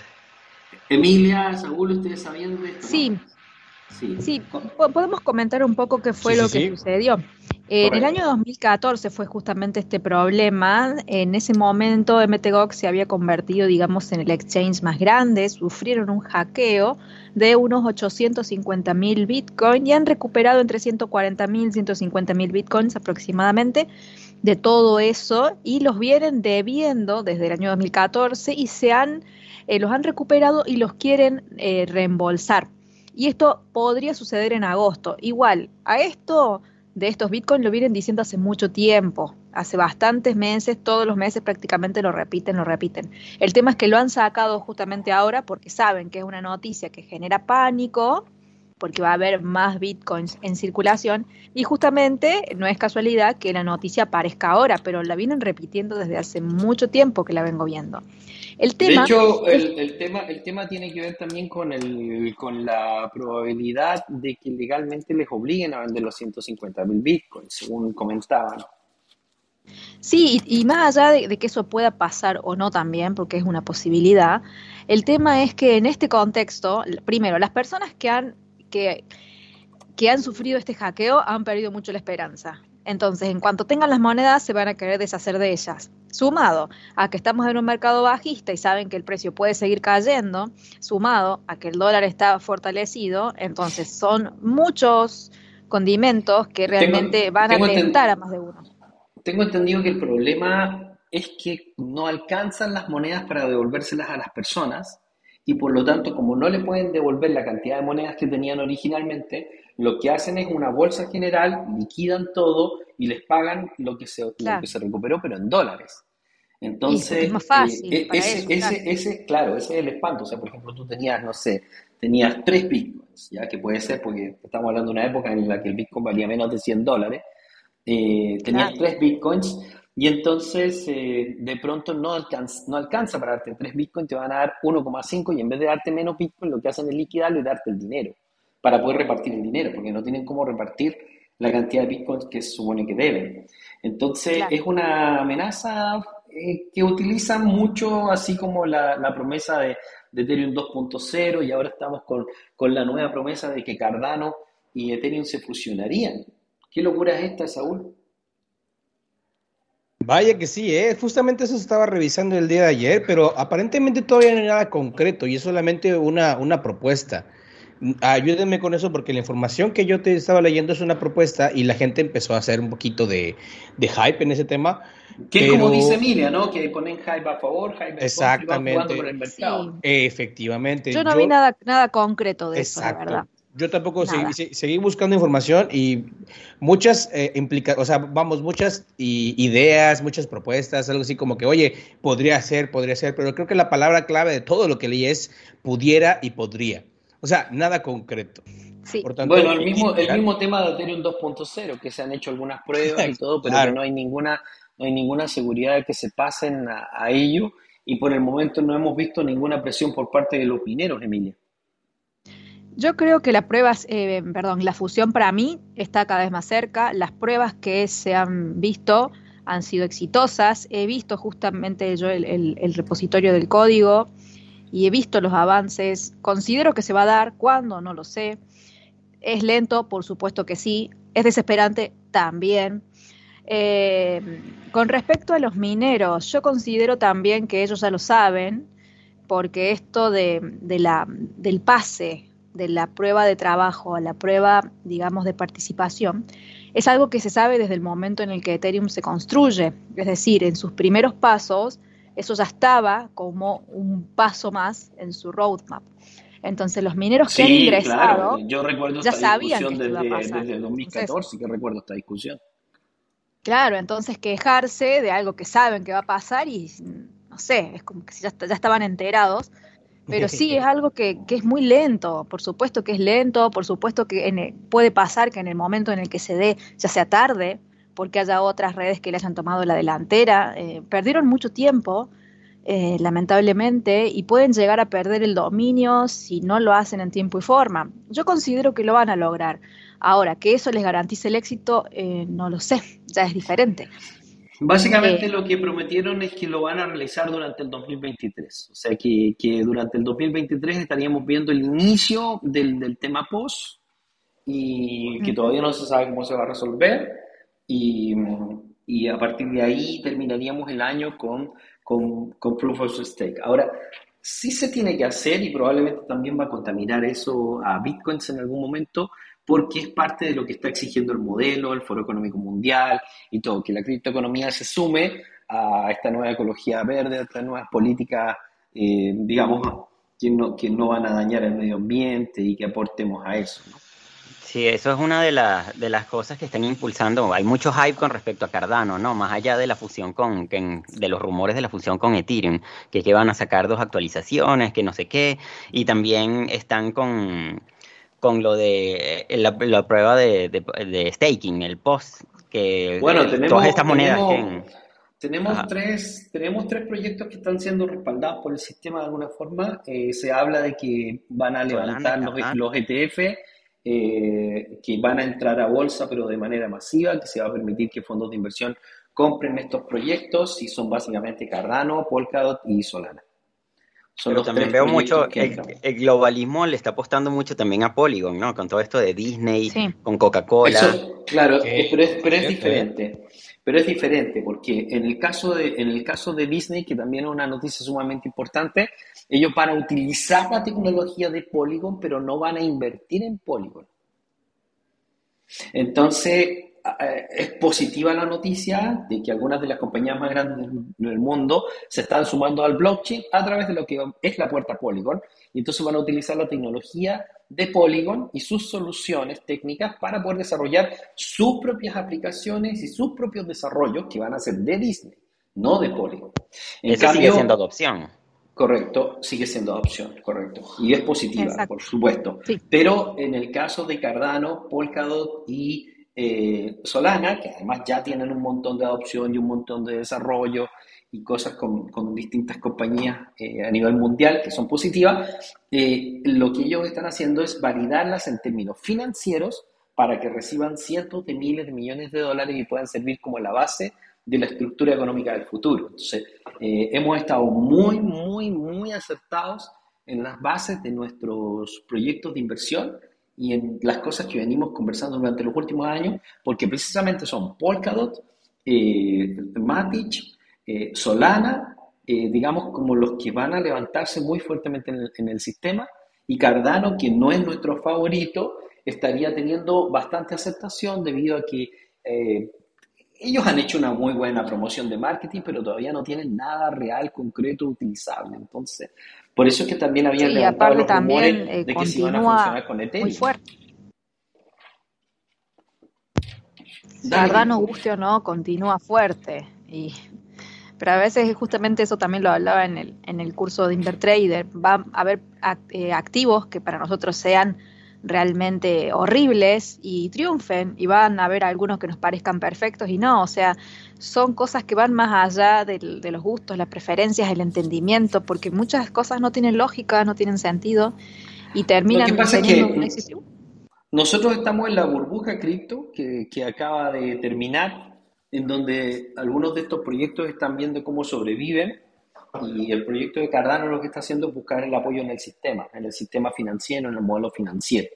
Emilia, Saúl, ¿ustedes sabían de esto? Sí. Sí, podemos comentar un poco qué fue lo que sucedió. En el año 2014 fue justamente este problema. En ese momento MTGOX se había convertido, digamos, en el exchange más grande. Sufrieron un hackeo de unos 850 mil bitcoins y han recuperado entre 140 mil, 150 mil bitcoins aproximadamente de todo eso y los vienen debiendo desde el año 2014 y se han, eh, los han recuperado y los quieren eh, reembolsar. Y esto podría suceder en agosto. Igual, a esto de estos bitcoins lo vienen diciendo hace mucho tiempo, hace bastantes meses, todos los meses prácticamente lo repiten, lo repiten. El tema es que lo han sacado justamente ahora porque saben que es una noticia que genera pánico, porque va a haber más bitcoins en circulación y justamente no es casualidad que la noticia aparezca ahora, pero la vienen repitiendo desde hace mucho tiempo que la vengo viendo. El tema, de hecho, el, tema, el tema tiene que ver también con, el, con la probabilidad de que legalmente les obliguen a vender los 150 mil bitcoins, según comentaban. Sí, y, y más allá de, de que eso pueda pasar o no también, porque es una posibilidad, el tema es que en este contexto, primero, las personas que han, que, que han sufrido este hackeo han perdido mucho la esperanza. Entonces, en cuanto tengan las monedas, se van a querer deshacer de ellas. Sumado a que estamos en un mercado bajista y saben que el precio puede seguir cayendo, sumado a que el dólar está fortalecido, entonces son muchos condimentos que realmente Tengo- van a tengo tentar a más de uno. Tengo entendido que el problema es que no alcanzan las monedas para devolvérselas a las personas y por lo tanto, como no le pueden devolver la cantidad de monedas que tenían originalmente, lo que hacen es una bolsa general, liquidan todo y les pagan lo que se, lo que se recuperó, pero en dólares. Entonces, es más fácil eh, para ese, ellos, ese, claro. ese, claro, ese es el espanto. O sea, por ejemplo, tú tenías, no sé, tenías tres bitcoins, ya que puede ser porque estamos hablando de una época en la que el bitcoin valía menos de 100 dólares. Eh, tenías Claro. tres bitcoins y entonces eh, de pronto no alcanza, no alcanza para darte tres bitcoins, te van a dar 1,5 y en vez de darte menos bitcoin, lo que hacen es liquidarlo y darte el dinero para poder repartir el dinero, porque no tienen cómo repartir la cantidad de bitcoins que se supone que deben. Entonces Claro. es una amenaza eh, que utilizan mucho, así como la, la promesa de, de Ethereum 2.0 y ahora estamos con, con la nueva promesa de que Cardano y Ethereum se fusionarían. ¿Qué locura es esta, Saúl? Vaya que sí, ¿eh? justamente eso estaba revisando el día de ayer, pero aparentemente todavía no hay nada concreto y es solamente una, una propuesta. Ayúdenme con eso porque la información que yo te estaba leyendo es una propuesta y la gente empezó a hacer un poquito de, de hype en ese tema. Que es como pero- dice Emilia, ¿no? Que ponen hype a favor, hype en contra y van Exactamente. jugando con el mercado. Sí. Efectivamente. Yo no vi nada, nada concreto de eso, la verdad. Yo tampoco seguí, se- seguí buscando información y muchas eh, implica, o sea, vamos, muchas i- ideas, muchas propuestas, algo así como que, oye, podría ser, podría ser, pero creo que la palabra clave de todo lo que leí es pudiera y podría. O sea, nada concreto. Sí. Por tanto, Bueno, el mismo, el mismo tema de Ethereum 2.0, que se han hecho algunas pruebas y todo, pero Claro. que no hay ninguna, no hay ninguna seguridad de que se pasen a, a ello y por el momento no hemos visto ninguna presión por parte de los mineros, Emilia. Yo creo que la prueba, eh, perdón, la fusión para mí está cada vez más cerca. Las pruebas que se han visto han sido exitosas. He visto justamente yo el, repositorio del código y he visto los avances. Considero que se va a dar. ¿Cuándo? No lo sé. Es lento, por supuesto que sí. Es desesperante también. Eh, con respecto a los mineros, yo considero también que ellos ya lo saben, porque esto de, del pase de la prueba de trabajo a la prueba, digamos, de participación, es algo que se sabe desde el momento en el que Ethereum se construye. Es decir, en sus primeros pasos, eso ya estaba como un paso más en su roadmap. Entonces, los mineros que han ingresado, claro. Yo recuerdo ya esta sabían discusión desde, desde el 2014, que recuerdo esta discusión. Claro, entonces quejarse de algo que saben que va a pasar y no sé, es como que ya, ya estaban enterados, pero <laughs> sí es algo que, que es muy lento, por supuesto que es lento, por supuesto que en el- puede pasar que en el momento en el que se dé ya sea tarde, porque haya otras redes que le hayan tomado la delantera, eh, perdieron mucho tiempo, eh, lamentablemente, y pueden llegar a perder el dominio si no lo hacen en tiempo y forma. Yo considero que lo van a lograr. Ahora, que eso les garantice el éxito, eh, no lo sé, ya es diferente. Básicamente Eh, lo que prometieron es que lo van a realizar durante el 2023. O sea que, que durante el 2023 estaríamos viendo el inicio del, del tema post y que todavía no se sabe cómo se va a resolver. Y, y a partir de ahí terminaríamos el año con, con, con Proof of Stake. Ahora, sí se tiene que hacer y probablemente también va a contaminar eso a Bitcoins en algún momento porque es parte de lo que está exigiendo el modelo, el Foro Económico Mundial y todo, que la criptoeconomía se sume a esta nueva ecología verde, a estas nuevas políticas, eh, digamos, que no, que no van a dañar el medio ambiente y que aportemos a eso. Sí, eso es una de las, de las cosas que están impulsando. Hay mucho hype con respecto a Cardano, ¿no? Más allá de la fusión con, de los rumores de la fusión con Ethereum, que, que van a sacar dos actualizaciones, que no sé qué, y también están con, con lo de eh, la, la prueba de, de, de staking, el post, que Bueno, tenemos, todas estas monedas tenemos, que... tenemos tres, tenemos tres proyectos que están siendo respaldados por el sistema de alguna forma. Eh, se habla de que van a levantar los, los ETF, eh, que van a entrar a bolsa, pero de manera masiva, que se va a permitir que fondos de inversión compren estos proyectos y son básicamente Cardano, Polkadot y Solana. También veo mucho, el, el, globalismo le está apostando mucho también a Polygon, ¿no? Con todo esto de Disney, con Coca-Cola. Claro, pero, es, pero es diferente. Pero es diferente porque en el, caso de, en el caso de Disney, que también es una noticia sumamente importante, ellos van a utilizar la tecnología de Polygon, pero no van a invertir en Polygon. Entonces, es positiva la noticia de que algunas de las compañías más grandes del mundo se están sumando al blockchain a través de lo que es la puerta Polygon. Y entonces van a utilizar la tecnología de Polygon y sus soluciones técnicas para poder desarrollar sus propias aplicaciones y sus propios desarrollos que van a ser de Disney, no de Polygon. Eso sigue siendo adopción. Correcto, sigue siendo adopción, correcto. Y es positiva, por supuesto. Pero en el caso de Cardano, Polkadot y eh, Solana, que además ya tienen un montón de adopción y un montón de desarrollo y cosas con, distintas compañías eh, a nivel mundial que son positivas, eh, lo que ellos están haciendo es validarlas en términos financieros para que reciban cientos de miles de millones de dólares y puedan servir como la base de la estructura económica del futuro. Entonces, hemos estado muy, muy, muy acertados en las bases de nuestros proyectos de inversión y en las cosas que venimos conversando durante los últimos años, porque precisamente son Polkadot, eh, Matic, eh, Solana, eh, digamos como los que van a levantarse muy fuertemente en el, sistema, y Cardano, que no es nuestro favorito, estaría teniendo bastante aceptación debido a que ellos han hecho una muy buena promoción de marketing, pero todavía no tienen nada real, concreto, utilizable. Entonces, por eso es que también había sí, levantado los también, eh, de que se iban a funcionar con Ethereum. Muy fuerte. Cardano, guste o no, continúa fuerte. Y, pero a veces justamente eso también lo hablaba en el, en el curso de Intertrader. Va a haber eh, activos que para nosotros sean realmente horribles y triunfen y van a haber algunos que nos parezcan perfectos y no, o sea, son cosas que van más allá de, los gustos, las preferencias, el entendimiento, porque muchas cosas no tienen lógica, no tienen sentido y terminan Lo que pasa es que nosotros estamos en la burbuja cripto que, que acaba de terminar, en donde algunos de estos proyectos están viendo cómo sobreviven y el proyecto de Cardano lo que está haciendo es buscar el apoyo en el sistema, en el sistema financiero, en el modelo financiero.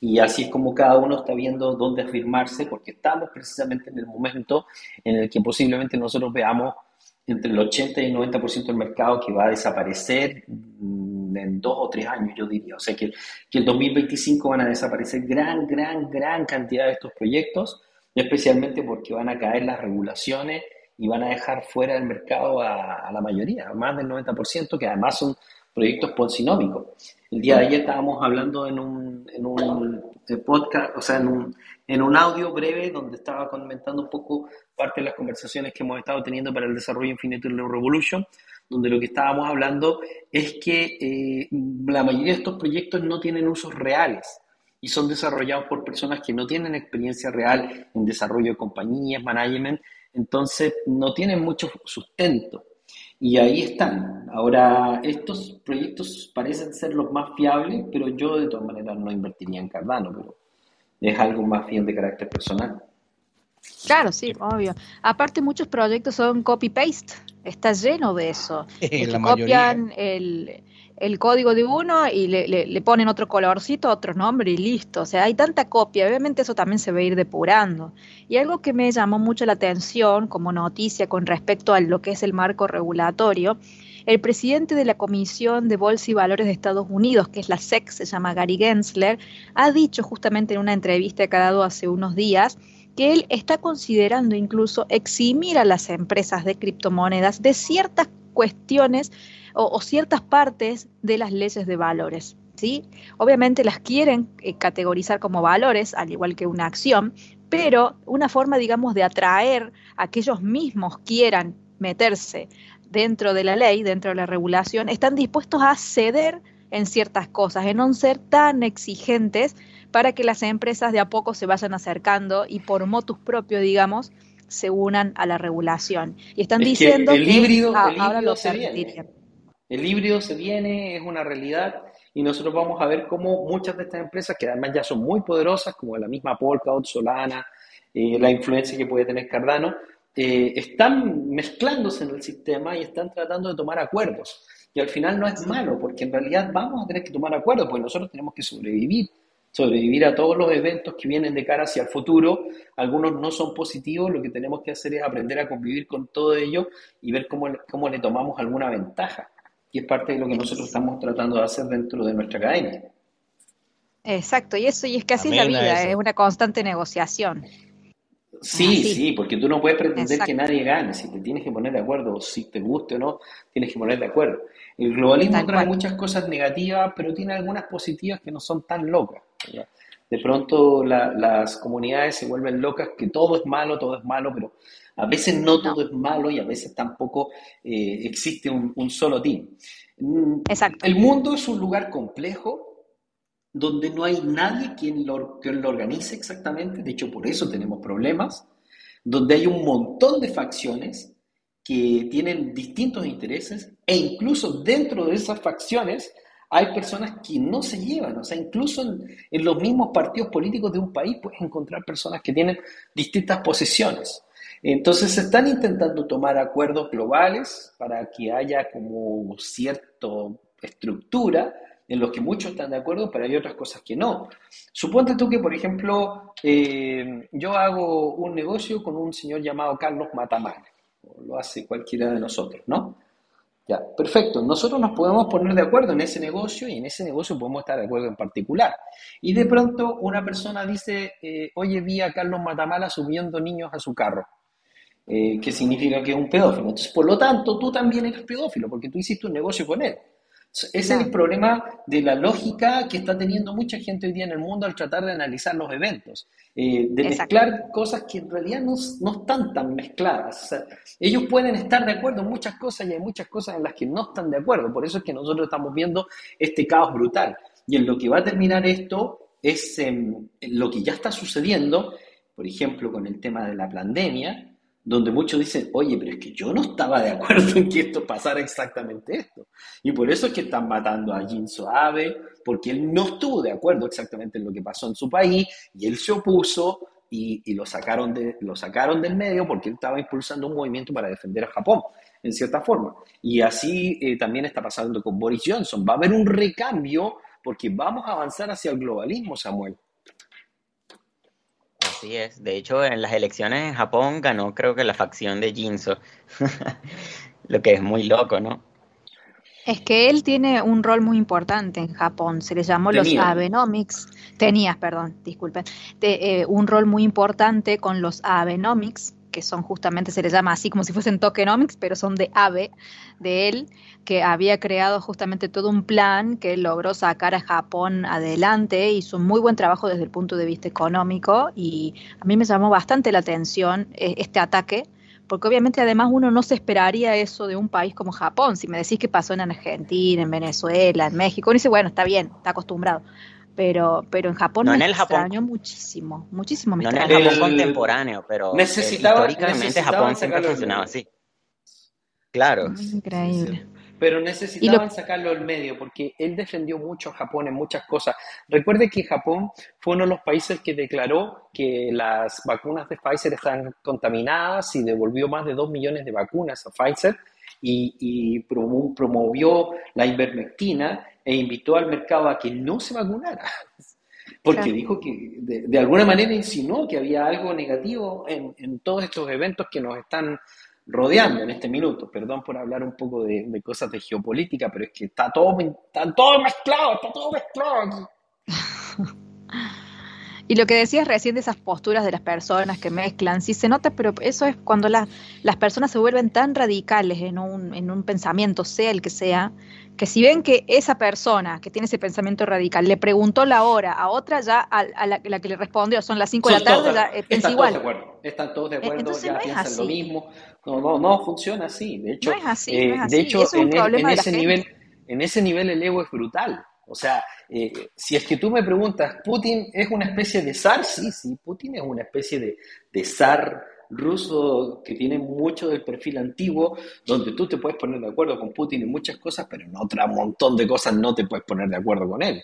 Y así es como cada uno está viendo dónde afirmarse, porque estamos precisamente en el momento en el que posiblemente nosotros veamos entre el 80 y el 90% del mercado que va a desaparecer mm, en dos o tres años, yo diría. O sea que, que el 2025 van a desaparecer gran, gran, gran cantidad de estos proyectos, especialmente porque van a caer las regulaciones y van a dejar fuera del mercado a, la mayoría, más del 90%, que además son proyectos poncinómicos. El día de ayer estábamos hablando en un, en un eh, podcast, o sea, en un, en un audio breve donde estaba comentando un poco parte de las conversaciones que hemos estado teniendo para el desarrollo infinito de la Revolution, donde lo que estábamos hablando es que eh, la mayoría de estos proyectos no tienen usos reales y son desarrollados por personas que no tienen experiencia real en desarrollo de compañías, management, entonces no tienen mucho sustento. Y ahí están. Ahora, estos proyectos parecen ser los más fiables, pero yo de todas maneras no invertiría en Cardano, pero es algo más bien de carácter personal. Claro, sí, obvio. Aparte, muchos proyectos son copy-paste. Está lleno de eso. <laughs> la copian el, el código de uno y le, le, ponen otro colorcito, otro nombre y listo. O sea, hay tanta copia, obviamente eso también se va a ir depurando. Y algo que me llamó mucho la atención como noticia con respecto a lo que es el marco regulatorio, el presidente de la Comisión de Bolsa y Valores de Estados Unidos, que es la SEC, se llama Gary Gensler, ha dicho justamente en una entrevista que ha dado hace unos días, que él está considerando incluso eximir a las empresas de criptomonedas de ciertas cuestiones o, ciertas partes de las leyes de valores. ¿sí? Obviamente las quieren eh, categorizar como valores, al igual que una acción, pero una forma, digamos, de atraer a que ellos mismos quieran meterse dentro de la ley, dentro de la regulación, están dispuestos a ceder en ciertas cosas, en no ser tan exigentes para que las empresas de a poco se vayan acercando y por motus propio, digamos, se unan a la regulación. Y están diciendo que, el híbrido, ahora lo se el híbrido se viene, es una realidad y nosotros vamos a ver cómo muchas de estas empresas, que además ya son muy poderosas, como la misma Polkadot, Solana, eh, la influencia que puede tener Cardano, eh, están mezclándose en el sistema y están tratando de tomar acuerdos. Y al final no es malo, porque en realidad vamos a tener que tomar acuerdos, porque nosotros tenemos que sobrevivir, sobrevivir a todos los eventos que vienen de cara hacia el futuro. Algunos no son positivos, lo que tenemos que hacer es aprender a convivir con todo ello y ver cómo, cómo le tomamos alguna ventaja. Y es parte de lo que nosotros estamos tratando de hacer dentro de nuestra academia. Exacto, y eso, y es que así es la vida, es una constante negociación. Sí, Así. sí, porque tú no puedes pretender Exacto. que nadie gane. Si te tienes que poner de acuerdo, si te guste o no, tienes que poner de acuerdo. El globalismo Tal trae cual. muchas cosas negativas, pero tiene algunas positivas que no son tan locas. De pronto la- las comunidades se vuelven locas, que todo es malo, todo es malo, pero a veces no todo es malo y a veces tampoco eh, existe un, un solo team. Exacto. El mundo es un lugar complejo donde no hay nadie quien lo, quien lo organice exactamente, de hecho por eso tenemos problemas, donde hay un montón de facciones que tienen distintos intereses e incluso dentro de esas facciones hay personas que no se llevan, o sea, incluso en, en los mismos partidos políticos de un país puedes encontrar personas que tienen distintas posiciones. Entonces se están intentando tomar acuerdos globales para que haya como cierta estructura en los que muchos están de acuerdo, pero hay otras cosas que no. Suponte tú que, por ejemplo, eh, yo hago un negocio con un señor llamado Carlos Matamala, o lo hace cualquiera de nosotros, ¿no? Ya, perfecto. Nosotros nos podemos poner de acuerdo en ese negocio y en ese negocio podemos estar de acuerdo en particular. Y de pronto una persona dice, eh, oye, vi a Carlos Matamala subiendo niños a su carro. Eh, que significa que es un pedófilo. Entonces, por lo tanto, tú también eres pedófilo porque tú hiciste un negocio con él. Ese es el problema de la lógica que está teniendo mucha gente hoy día en el mundo al tratar de analizar los eventos, eh, de Exacto. mezclar cosas que en realidad no, no están tan mezcladas. O sea, ellos pueden estar de acuerdo en muchas cosas y hay muchas cosas en las que no están de acuerdo. Por eso es que nosotros estamos viendo este caos brutal. Y en lo que va a terminar esto es em, en lo que ya está sucediendo, por ejemplo, con el tema de la pandemia, donde muchos dicen, oye, pero es que yo no estaba de acuerdo en que esto pasara exactamente esto. Y por eso es que están matando a Jinso Abe, porque él no estuvo de acuerdo exactamente en lo que pasó en su país, y él se opuso y, y lo, sacaron de, lo sacaron del medio porque él estaba impulsando un movimiento para defender a Japón, en cierta forma. Y así eh, también está pasando con Boris Johnson. Va a haber un recambio porque vamos a avanzar hacia el globalismo, Samuel. Así es. De hecho, en las elecciones en Japón ganó creo que la facción de Jinso. <laughs> Lo que es muy loco, ¿no? Es que él tiene un rol muy importante en Japón, se le llamó los. Abenomics, tenías, perdón, disculpen, de, eh, un rol muy importante con los Abenomics, que son justamente, se les llama así como si fuesen tokenomics, pero son de Abe, de él, que había creado justamente todo un plan que logró sacar a Japón adelante, hizo un muy buen trabajo desde el punto de vista económico y a mí me llamó bastante la atención eh, este ataque porque obviamente además uno no se esperaría eso de un país como Japón. Si me decís que pasó en Argentina, en Venezuela, en México, uno dice, bueno, está bien, está acostumbrado. Pero, pero en Japón No me en el Japón. extrañó muchísimo, muchísimo me No en el. Japón contemporáneo, pero eh, Necesitaba- históricamente necesitaban Japón siempre funcionaba medio. así. Claro. Increíble. Pero necesitaban sacarlo del medio porque él defendió mucho a Japón en muchas cosas. Recuerde que Japón fue uno de los países que declaró que las vacunas de Pfizer están contaminadas y devolvió más de 2 millones de vacunas a Pfizer y, y promo- promovió la ivermectina e invitó al mercado a que no se vacunara. <laughs> Porque Claro. dijo que de, de alguna manera insinuó que había algo negativo en, en todos estos eventos que nos están rodeando en este minuto. Perdón por hablar un poco de, de cosas de geopolítica, pero es que está todo, está todo mezclado, está todo mezclado. <laughs> Y lo que decías recién de esas posturas de las personas que mezclan, sí se nota, pero eso es cuando la- las personas se vuelven tan radicales en un, en un pensamiento, sea el que sea, que si ven que esa persona que tiene ese pensamiento radical le preguntó la hora a otra, ya a, a la, la que le respondió son las 5 de la tarde, todos- ya eh, piensa están igual. todos de están todos de acuerdo, entonces ya no piensan lo así. mismo. No, no, no funciona así. De hecho, No es así, eh, no es así. de hecho, Eso es un en, e- problema en ese nivel, en ese nivel el ego es brutal. O sea, eh, si es que tú me preguntas, ¿Putin es una especie de zar? Sí, sí, Putin es una especie de, de zar ruso que tiene mucho del perfil antiguo, donde tú te puedes poner de acuerdo con Putin en muchas cosas, pero en otro montón de cosas no te puedes poner de acuerdo con él.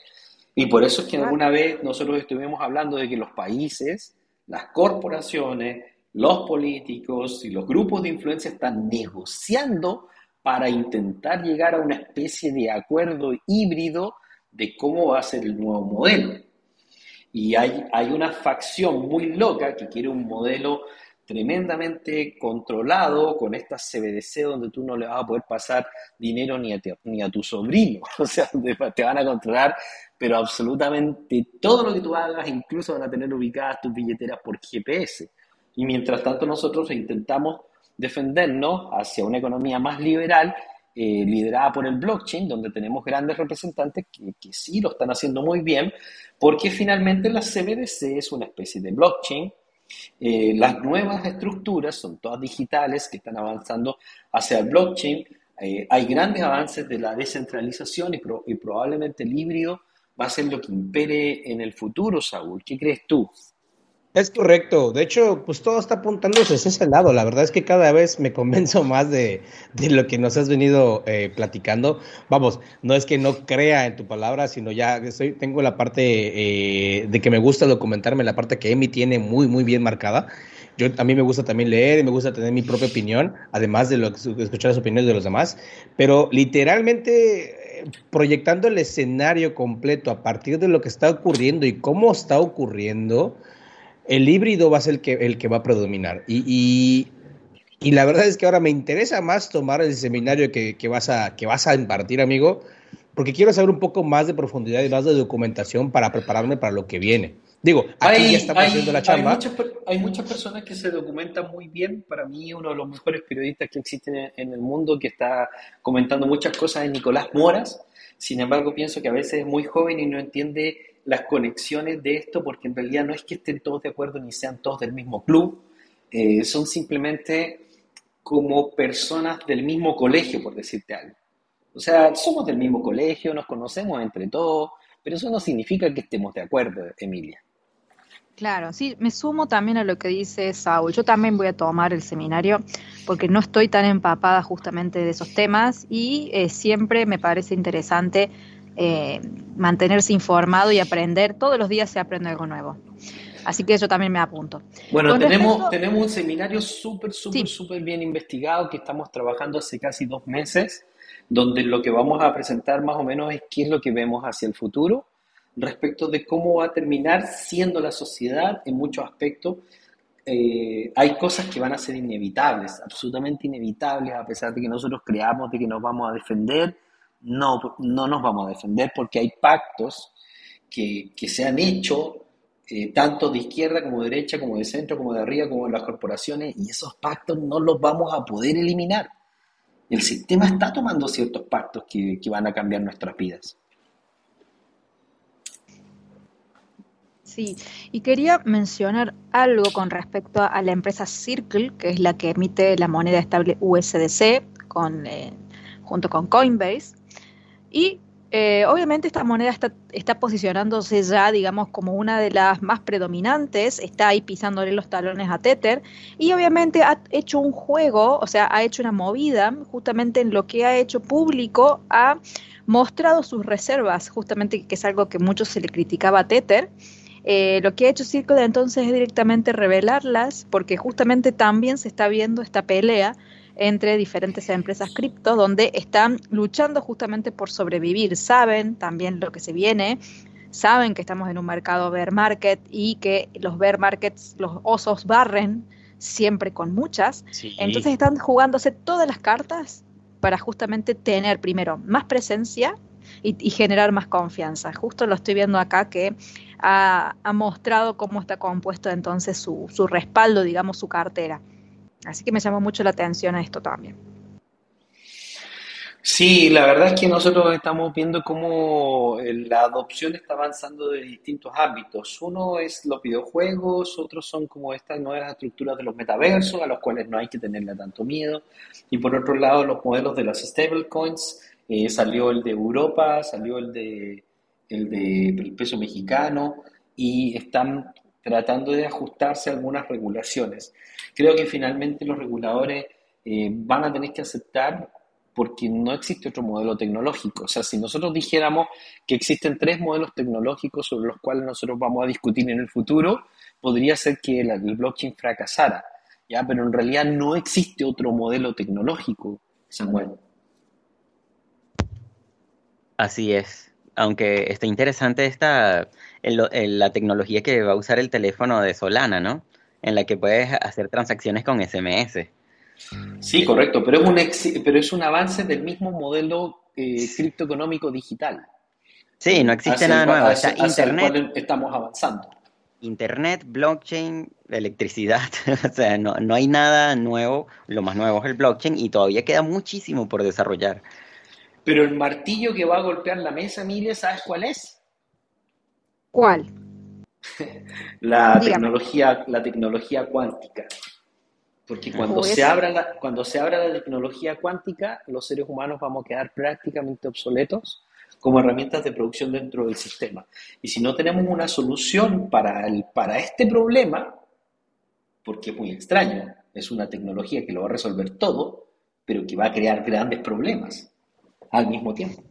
Y por eso es que alguna vez nosotros estuvimos hablando de que los países, las corporaciones los políticos y los grupos de influencia están negociando para intentar llegar a una especie de acuerdo híbrido de cómo va a ser el nuevo modelo. Y hay, hay una facción muy loca que quiere un modelo tremendamente controlado con estas CBDC donde tú no le vas a poder pasar dinero ni a, ni a tu sobrino. <laughs> O sea, te van a controlar, pero absolutamente todo lo que tú hagas, incluso van a tener ubicadas tus billeteras por GPS. Y mientras tanto nosotros intentamos defendernos hacia una economía más liberal, eh, liderada por el blockchain, donde tenemos grandes representantes que, sí lo están haciendo muy bien, porque finalmente la CBDC es una especie de blockchain. Eh, las nuevas estructuras son todas digitales que están avanzando hacia el blockchain. Eh, hay grandes avances de la descentralización y, y probablemente el híbrido va a ser lo que impere en el futuro, Saúl. ¿Qué crees tú? Es correcto. De hecho, pues todo está apuntándose hacia ese lado. La verdad es que cada vez me <laughs> convenzo más de, de lo que nos has venido eh, platicando. Vamos, no es que no crea en tu palabra, sino ya tengo la parte eh, de que me gusta documentarme, la parte que Emi tiene muy, muy bien marcada. Yo, a mí me gusta también leer y me gusta tener mi propia opinión, además de, lo, escuchar las opiniones de los demás. Pero literalmente proyectando el escenario completo a partir de lo que está ocurriendo y cómo está ocurriendo, el híbrido va a ser el que, el que va a predominar. Y, y, y, la verdad es que ahora me interesa más tomar el seminario que, que, vas a, que vas a impartir, amigo, porque quiero saber un poco más de profundidad y más de documentación para prepararme para lo que viene. Digo, aquí hay, ya estamos hay, haciendo la chamba. Hay muchas, hay muchas, personas que se documentan muy bien. Para mí, uno de los mejores periodistas que existen en el mundo, que está comentando muchas cosas, es Nicolás Moras. Sin embargo, pienso que a veces es muy joven y no entiende las conexiones de esto, porque en realidad no es que estén todos de acuerdo ni sean todos del mismo club, eh, son simplemente como personas del mismo colegio, por decirte algo. O sea, somos del mismo colegio, nos conocemos entre todos, pero eso no significa que estemos de acuerdo, Emilia. Claro, sí, me sumo también a lo que dice Saúl. Yo también voy a tomar el seminario porque no estoy tan empapada justamente de esos temas y eh, siempre me parece interesante eh, mantenerse informado y aprender. Todos los días se aprende algo nuevo. Así que yo también me apunto. Bueno, tenemos, respecto... tenemos un seminario súper, súper, sí. súper bien investigado que estamos trabajando hace casi dos meses, donde lo que vamos a presentar más o menos es qué es lo que vemos hacia el futuro respecto de cómo va a terminar siendo la sociedad en muchos aspectos. Eh, hay cosas que van a ser inevitables, absolutamente inevitables, a pesar de que nosotros creamos de que nos vamos a defender no, no nos vamos a defender porque hay pactos que, que se han hecho eh, tanto de izquierda como de derecha, como de centro, como de arriba, como de las corporaciones, y esos pactos no los vamos a poder eliminar. El sistema está tomando ciertos pactos que, que van a cambiar nuestras vidas. Sí, y quería mencionar algo con respecto a la empresa Circle, que es la que emite la moneda estable USDC con, eh, junto con Coinbase. Y eh, obviamente esta moneda está, está, posicionándose ya, digamos, como una de las más predominantes, está ahí pisándole los talones a Tether y obviamente ha hecho un juego, o sea, ha hecho una movida justamente en lo que ha hecho público, ha mostrado sus reservas, justamente que es algo que mucho se le criticaba a Tether. Eh, lo que ha hecho Circle entonces es directamente revelarlas, porque justamente también se está viendo esta pelea entre diferentes empresas cripto donde están luchando justamente por sobrevivir. Saben también lo que se viene, saben que estamos en un mercado bear market y que los bear markets, los osos barren siempre con muchas. Sí. Entonces están jugándose todas las cartas para justamente tener primero más presencia y, y, generar más confianza. Justo lo estoy viendo acá que ha, ha mostrado cómo está compuesto entonces su, su respaldo, digamos, su cartera. Así que me llamó mucho la atención a esto también. Sí, la verdad es que nosotros estamos viendo cómo la adopción está avanzando de distintos ámbitos. Uno es los videojuegos, otros son como estas nuevas estructuras de los metaversos, a los cuales no hay que tenerle tanto miedo. Y por otro lado, los modelos de las stablecoins. Eh, salió el de Europa, salió el de el de el peso mexicano y están tratando de ajustarse a algunas regulaciones. Creo que finalmente los reguladores eh, van a tener que aceptar porque no existe otro modelo tecnológico. O sea, si nosotros dijéramos que existen tres modelos tecnológicos sobre los cuales nosotros vamos a discutir en el futuro, podría ser que el, el blockchain fracasara. ¿ya? Pero en realidad no existe otro modelo tecnológico, Samuel. Así es. Aunque está interesante esta, el- el- la tecnología que va a usar el teléfono de Solana, ¿no? En la que puedes hacer transacciones con SMS. Sí, correcto, pero es un, ex- pero es un avance del mismo modelo eh, criptoeconómico digital. Sí, no existe hacia nada nuevo. hacia- Está hacia el Internet, estamos avanzando. Internet, blockchain, electricidad. <laughs> O sea, no, no hay nada nuevo. Lo más nuevo es el blockchain y todavía queda muchísimo por desarrollar. Pero el martillo que va a golpear la mesa, Emilia, ¿sabes cuál es? ¿Cuál? <laughs> La Dígame. tecnología, la tecnología cuántica. Porque cuando Uy, se, abra la, cuando se abra la tecnología cuántica, los seres humanos vamos a quedar prácticamente obsoletos como herramientas de producción dentro del sistema. Y si no tenemos una solución para, el, para este problema, porque es muy extraño, es una tecnología que lo va a resolver todo, pero que va a crear grandes problemas al mismo tiempo.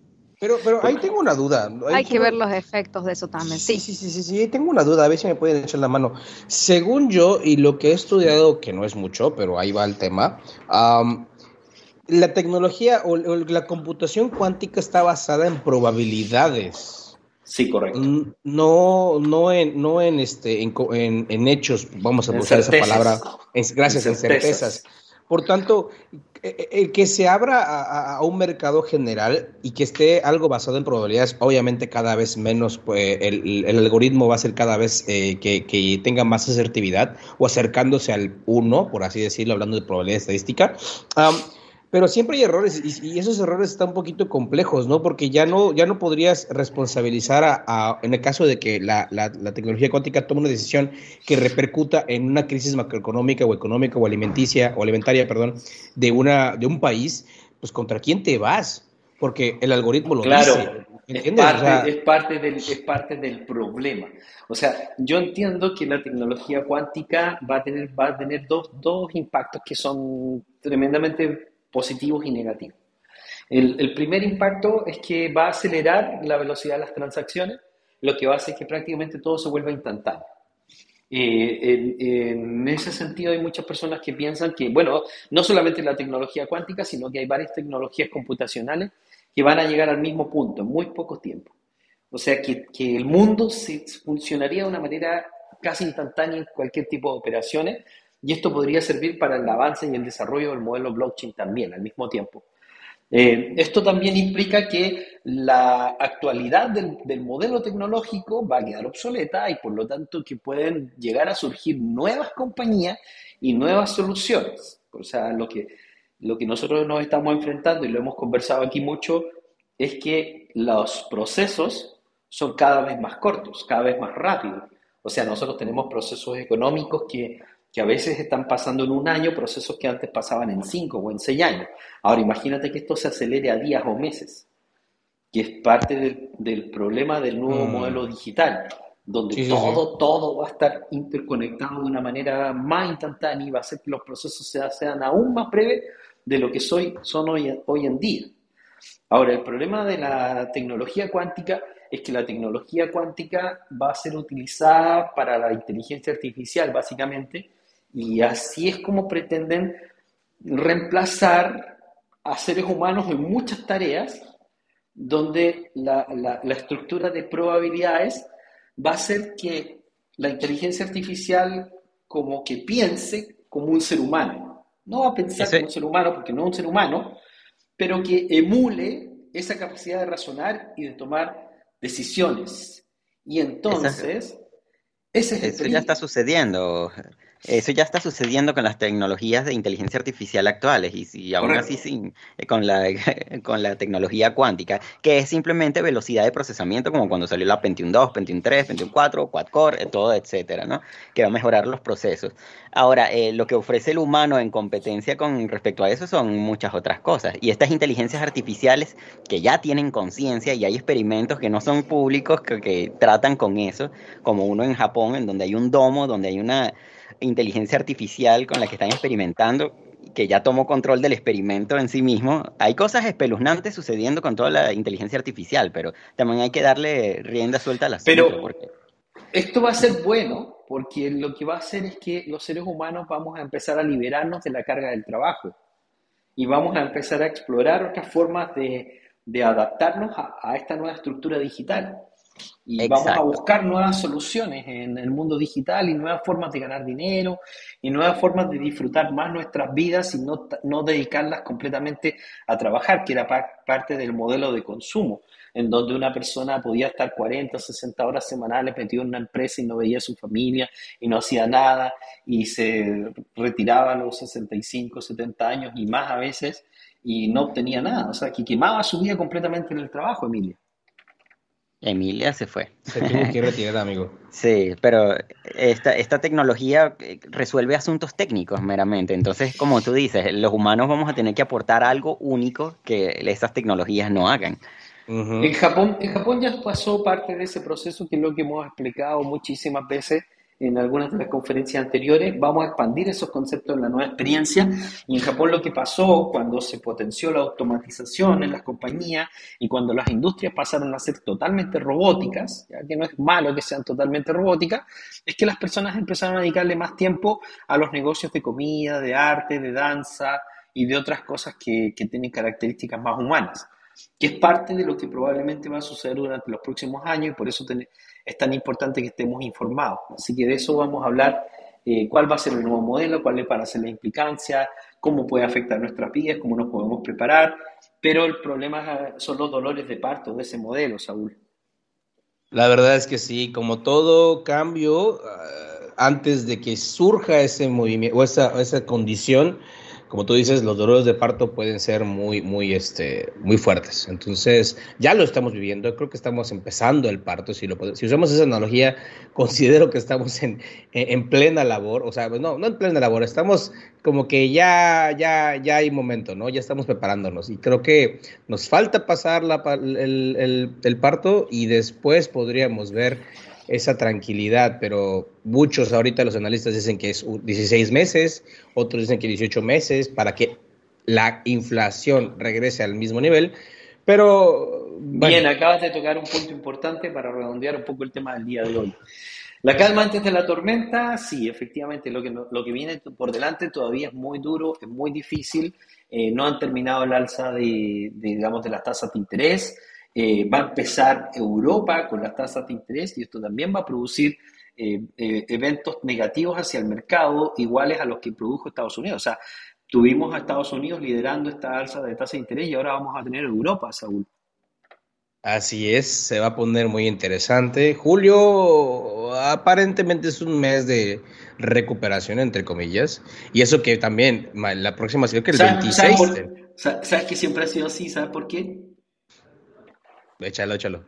Pero, pero ahí tengo una duda. Ahí Hay que tengo- ver los efectos de eso también. Sí, Sí. sí, sí, sí, sí, tengo una duda, a ver si me pueden echar la mano. Según yo, y lo que he estudiado, que no es mucho, pero ahí va el tema, la tecnología o, o la computación cuántica está basada en probabilidades. Sí, correcto. No, no en, no en este, en, en- en hechos, vamos a En usar esa certezas. palabra, en- gracias, En en certezas. Por tanto, eh, eh, el que se abra a, un mercado general y que esté algo basado en probabilidades, obviamente cada vez menos, pues, el, algoritmo va a ser cada vez eh, que, tenga más asertividad o acercándose al uno, por así decirlo, hablando de probabilidad estadística. Am, pero siempre hay errores y, y esos errores están un poquito complejos, ¿no? Porque ya no, ya no podrías responsabilizar a, a- en el caso de que la, la- la tecnología cuántica tome una decisión que repercuta en una crisis macroeconómica o económica o alimenticia o alimentaria, perdón, de una de un país, pues contra quién te vas, porque el algoritmo lo Claro, dice, es parte, sea, es, parte del, es parte del problema. O sea, yo entiendo que la tecnología cuántica va a tener, va a tener dos, dos impactos que son tremendamente positivos y negativos. El, primer impacto es que va a acelerar la velocidad de las transacciones, lo que va a hacer que prácticamente todo se vuelva instantáneo. Eh, en, en ese sentido hay muchas personas que piensan que, bueno, no solamente la tecnología cuántica, sino que hay varias tecnologías computacionales que van a llegar al mismo punto en muy poco tiempo. O sea, que, que el mundo se, funcionaría de una manera casi instantánea en cualquier tipo de operaciones y esto podría servir para el avance y el desarrollo del modelo blockchain también al mismo tiempo. Eh, esto también implica que la actualidad del, del, modelo tecnológico va a quedar obsoleta y por lo tanto que pueden llegar a surgir nuevas compañías y nuevas soluciones. O sea, lo que, lo que nosotros nos estamos enfrentando y lo hemos conversado aquí mucho es que los procesos son cada vez más cortos, cada vez más rápidos. O sea, nosotros tenemos procesos económicos que que a veces están pasando en un año procesos que antes pasaban en cinco o en seis años. Ahora imagínate que esto se acelere a días o meses, que es parte del, del problema del nuevo mm. modelo digital, donde sí, todo, sí, sí. todo va a estar interconectado de una manera más instantánea y va a hacer que los procesos sean, sean aún más breves de lo que soy, son hoy, hoy en día. Ahora, el problema de la tecnología cuántica es que la tecnología cuántica va a ser utilizada para la inteligencia artificial, básicamente, y así es como pretenden reemplazar a seres humanos en muchas tareas donde la, la, la, estructura de probabilidades va a hacer que la inteligencia artificial como que piense como un ser humano. No va a pensar Ese... como un ser humano porque no es un ser humano, pero que emule esa capacidad de razonar y de tomar decisiones. Y entonces, ese es el Eso ya está sucediendo. Eso ya está sucediendo con las tecnologías de inteligencia artificial actuales y, si aún así sin, con, la, <laughs> con la tecnología cuántica, que es simplemente velocidad de procesamiento, como cuando salió la Pentium 2, Pentium 3, Pentium 4, quad-core, todo, etcétera, ¿no? Que va a mejorar los procesos. Ahora, eh, lo que ofrece el humano en competencia con respecto a eso son muchas otras cosas. Y estas inteligencias artificiales que ya tienen conciencia y hay experimentos que no son públicos que, que tratan con eso, como uno en Japón, en donde hay un domo, donde hay una inteligencia artificial con la que están experimentando, que ya tomó control del experimento en sí mismo. Hay cosas espeluznantes sucediendo con toda la inteligencia artificial, pero también hay que darle rienda suelta al asunto. Pero porque... esto va a ser bueno porque lo que va a hacer es que los seres humanos vamos a empezar a liberarnos de la carga del trabajo y vamos a empezar a explorar otras formas de, de adaptarnos a, a, esta nueva estructura digital. Y Exacto. vamos a buscar nuevas soluciones en el mundo digital y nuevas formas de ganar dinero y nuevas formas de disfrutar más nuestras vidas y no, no dedicarlas completamente a trabajar, que era parte del modelo de consumo en donde una persona podía estar 40, 60 horas semanales metido en una empresa y no veía a su familia y no hacía nada y se retiraba a los 65, 70 años y más a veces y no obtenía nada. O sea, que quemaba su vida completamente en el trabajo, Emilia. Emilia se fue. Se tuvo que <laughs> retirar, amigo. Sí, pero esta, esta tecnología eh, resuelve asuntos técnicos meramente. Entonces, como tú dices, los humanos vamos a tener que aportar algo único que esas tecnologías no hagan. Uh -huh. en, Japón, en Japón ya pasó parte de ese proceso, que es lo que hemos explicado muchísimas veces en algunas de las conferencias anteriores. Vamos a expandir esos conceptos en la nueva experiencia. Y en Japón lo que pasó cuando se potenció la automatización en las compañías y cuando las industrias pasaron a ser totalmente robóticas, ya que no es malo que sean totalmente robóticas, es que las personas empezaron a dedicarle más tiempo a los negocios de comida, de arte, de danza y de otras cosas que, que tienen características más humanas que es parte de lo que probablemente va a suceder durante los próximos años y por eso ten, es tan importante que estemos informados. Así que de eso vamos a hablar, eh, cuál va a ser el nuevo modelo, cuál van a ser las implicancias, cómo puede afectar nuestras vidas, cómo nos podemos preparar, pero el problema son los dolores de parto de ese modelo, Saúl. La verdad es que sí, como todo cambio, uh, antes de que surja ese movimiento o esa, esa condición, como tú dices, los dolores de parto pueden ser muy, muy, este, muy fuertes. Entonces, ya lo estamos viviendo. Creo que estamos empezando el parto. Si, usamos esa analogía, <laughs> considero que estamos en, en, plena labor. O sea, no, no en plena labor. Estamos como que ya, ya, ya hay momento, ¿no? Ya estamos preparándonos. Y creo que nos falta pasar la, el, el, el parto y después podríamos ver esa tranquilidad, pero muchos ahorita los analistas dicen que es 16 meses, otros dicen que 18 meses para que la inflación regrese al mismo nivel, pero... Bien, acabas de tocar un punto importante para redondear un poco el tema del día de hoy. La calma antes de la tormenta, sí, efectivamente, lo que, lo que viene por delante todavía es muy duro, es muy difícil, eh, no han terminado el alza de, de, digamos, de las tasas de interés, eh, va a empezar Europa con las tasas de interés y esto también va a producir eh, eh, eventos negativos hacia el mercado iguales a los que produjo Estados Unidos. O sea, tuvimos a Estados Unidos liderando esta alza de tasa de interés y ahora vamos a tener Europa, Saúl. Así es, se va a poner muy interesante. Julio aparentemente es un mes de recuperación, entre comillas, y eso que también la próxima, creo que el ¿Sabes, 26. ¿sabes, por, ¿Sabes que siempre ha sido así? ¿Sabes por qué? Échalo, échalo.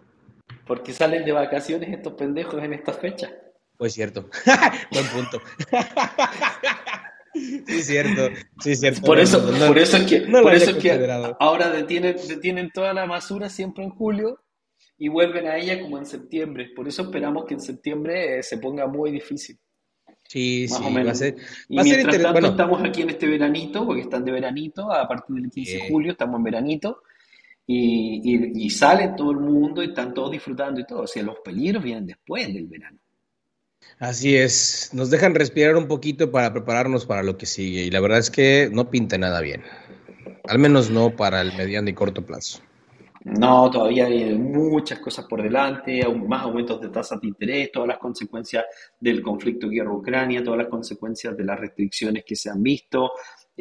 Porque salen de vacaciones estos pendejos en estas fechas. Pues cierto. <laughs> Buen punto. <laughs> sí, cierto. Sí, cierto. Por eso, no, por eso es que, no por eso es que ahora detienen, detienen toda la basura siempre en julio y vuelven a ella como en septiembre. Por eso esperamos que en septiembre eh, se ponga muy difícil. Sí, Más sí, o menos. va a ser, y va a ser mientras tanto bueno, estamos aquí en este veranito, porque están de veranito, a partir del 15 de julio estamos en veranito, y, y, y, sale todo el mundo y están todos disfrutando y todo. O sea, los peligros vienen después del verano. Así es, nos dejan respirar un poquito para prepararnos para lo que sigue y la verdad es que no pinta nada bien, al menos no para el mediano y corto plazo. No, todavía hay muchas cosas por delante, más aumentos de tasas de interés, todas las consecuencias del conflicto guerra-Ucrania, todas las consecuencias de las restricciones que se han visto,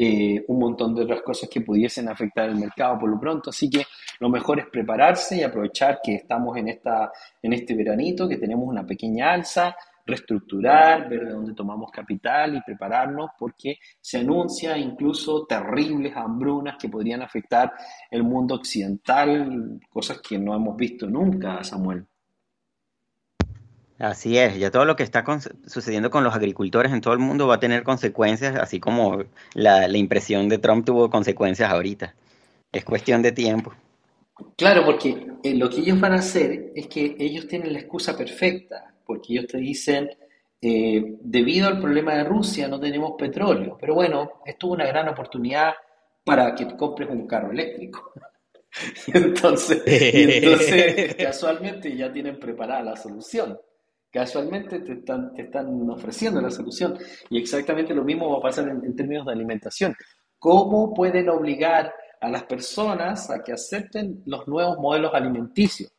eh, un montón de otras cosas que pudiesen afectar el mercado por lo pronto. Así que lo mejor es prepararse y aprovechar que estamos en, esta, en este veranito, que tenemos una pequeña alza, reestructurar, ver de dónde tomamos capital y prepararnos porque se anuncia incluso terribles hambrunas que podrían afectar el mundo occidental, cosas que no hemos visto nunca, Samuel. Así es, ya todo lo que está con, sucediendo con los agricultores en todo el mundo va a tener consecuencias, así como la, la impresión de Trump tuvo consecuencias ahorita. Es cuestión de tiempo. Claro, porque eh, lo que ellos van a hacer es que ellos tienen la excusa perfecta, porque ellos te dicen, eh, debido al problema de Rusia no tenemos petróleo, pero bueno, esto es una gran oportunidad para que compres un carro eléctrico. <laughs> entonces, y entonces, <laughs> casualmente ya tienen preparada la solución. Casualmente te están, ofreciendo la solución. Y exactamente lo mismo va a pasar en términos de alimentación. ¿Cómo pueden obligar a las personas a que acepten los nuevos modelos alimenticios?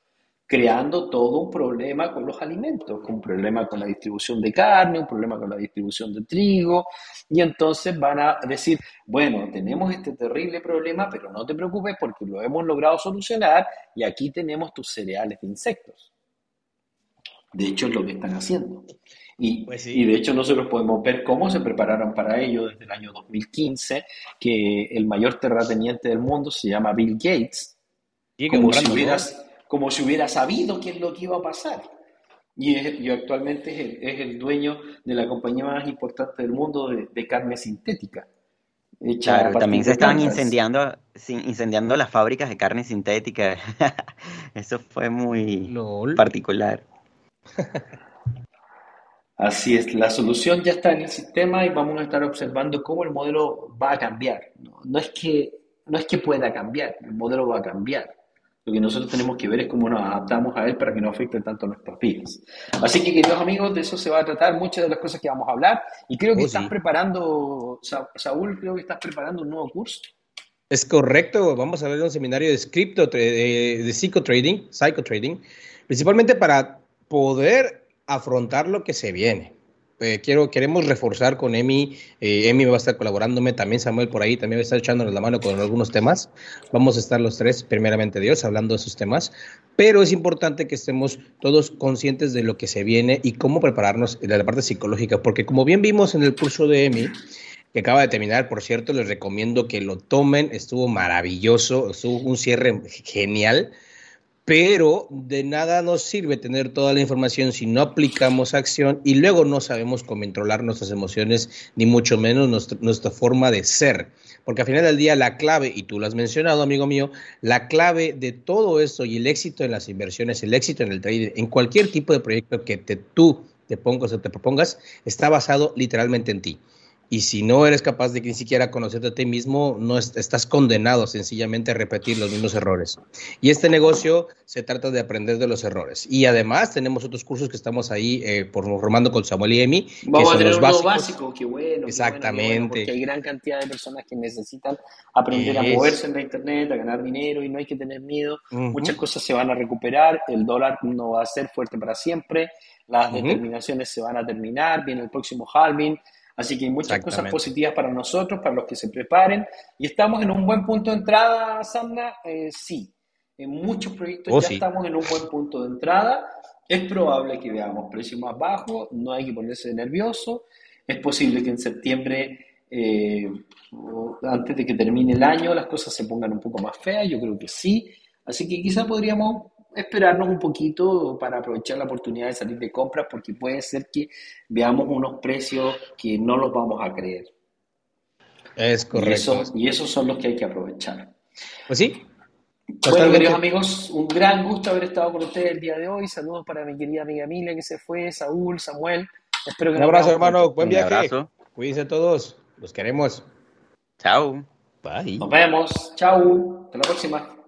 creando todo un problema con los alimentos, un problema con la distribución de carne, un problema con la distribución de trigo, y entonces van a decir, bueno, tenemos este terrible problema, pero no te preocupes porque lo hemos logrado solucionar y aquí tenemos tus cereales de insectos. De hecho, es lo que están haciendo. Y, Pues sí. y de hecho nosotros podemos ver cómo se prepararon para ello desde el año 2015, que el mayor terrateniente del mundo se llama Bill Gates, como si, hubieras, como si hubiera sabido qué es lo que iba a pasar. Y, es- y actualmente es el, es el dueño de la compañía más importante del mundo de, de carne sintética. Claro, también se estaban plantas. incendiando, incendiando las fábricas de carne sintética. <laughs> Eso fue muy LOL. particular. Así es, la solución ya está en el sistema y vamos a estar observando cómo el modelo va a cambiar. No, no es que, no es que pueda cambiar, el modelo va a cambiar. Lo que nosotros tenemos que ver es cómo nos adaptamos a él para que no afecte tanto nuestras vidas. Así que, queridos amigos, de eso se va a tratar muchas de las cosas que vamos a hablar. Y creo que Oh, estás sí. preparando, Sa- Saúl, creo que estás preparando un nuevo curso. Es correcto, vamos a ver un seminario de cripto, tra- de, de psicotrading, psychotrading, principalmente para poder afrontar lo que se viene. Eh, quiero, queremos reforzar con Emi, eh, Emi va a estar colaborándome, también Samuel por ahí, también va a estar echándonos la mano con algunos temas. Vamos a estar los tres, primeramente Dios, hablando de esos temas, pero es importante que estemos todos conscientes de lo que se viene y cómo prepararnos de la parte psicológica, porque como bien vimos en el curso de Emi, que acaba de terminar, por cierto, les recomiendo que lo tomen, estuvo maravilloso, estuvo un cierre genial, pero de nada nos sirve tener toda la información si no aplicamos acción y luego no sabemos controlar nuestras emociones, ni mucho menos nuestra, forma de ser. Porque al final del día la clave, y tú lo has mencionado, amigo mío, la clave de todo esto y el éxito en las inversiones, el éxito en el trading, en cualquier tipo de proyecto que te, tú te pongas o te propongas, está basado literalmente en ti. Y si no eres capaz de que ni siquiera conocerte a ti mismo, no es- estás condenado sencillamente a repetir los mismos errores. Y este negocio se trata de aprender de los errores. Y además tenemos otros cursos que estamos ahí eh, por, formando con Samuel y Emi, que Vamos a son tener los básicos. básico, qué bueno. qué bueno, qué bueno, Exactamente. porque hay gran cantidad de personas que necesitan aprender a moverse en la internet, a ganar dinero y no hay que tener miedo. Muchas cosas se van a recuperar, el dólar no va a ser fuerte para siempre, las determinaciones se van a terminar, viene el próximo halving, así que hay muchas cosas positivas para nosotros, para los que se preparen. Y estamos en un buen punto de entrada, Samna, Eh, sí. En muchos proyectos Oh, ya sí. estamos en un buen punto de entrada. Es probable que veamos precios más bajos, no hay que ponerse nervioso. Es posible que en septiembre, eh, antes de que termine el año, las cosas se pongan un poco más feas. Yo creo que sí. Así que quizá podríamos esperarnos un poquito para aprovechar la oportunidad de salir de compras, porque puede ser que veamos unos precios que no los vamos a creer. Es Y, correcto. esos, y esos son los que hay que aprovechar. Pues sí. Bueno, queridos amigos, un gran gusto haber estado con ustedes el día de hoy. Saludos para mi querida amiga Emilia que se fue, Saúl, Samuel. Espero que Un abrazo, hermano. pronto. Buen Un viaje. abrazo. Cuídense todos. Los queremos. Chao. Bye. Nos vemos. Chau. Hasta la próxima.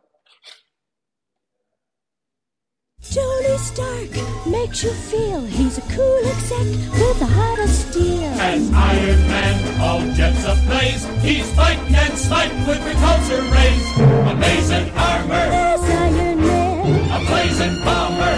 Tony Stark makes you feel he's a cool exec with a heart of steel. As Iron Man, all jets ablaze, he's fighting and smiting with repulsor rays. Amazing armor, There's Iron Man. a blazing bomber,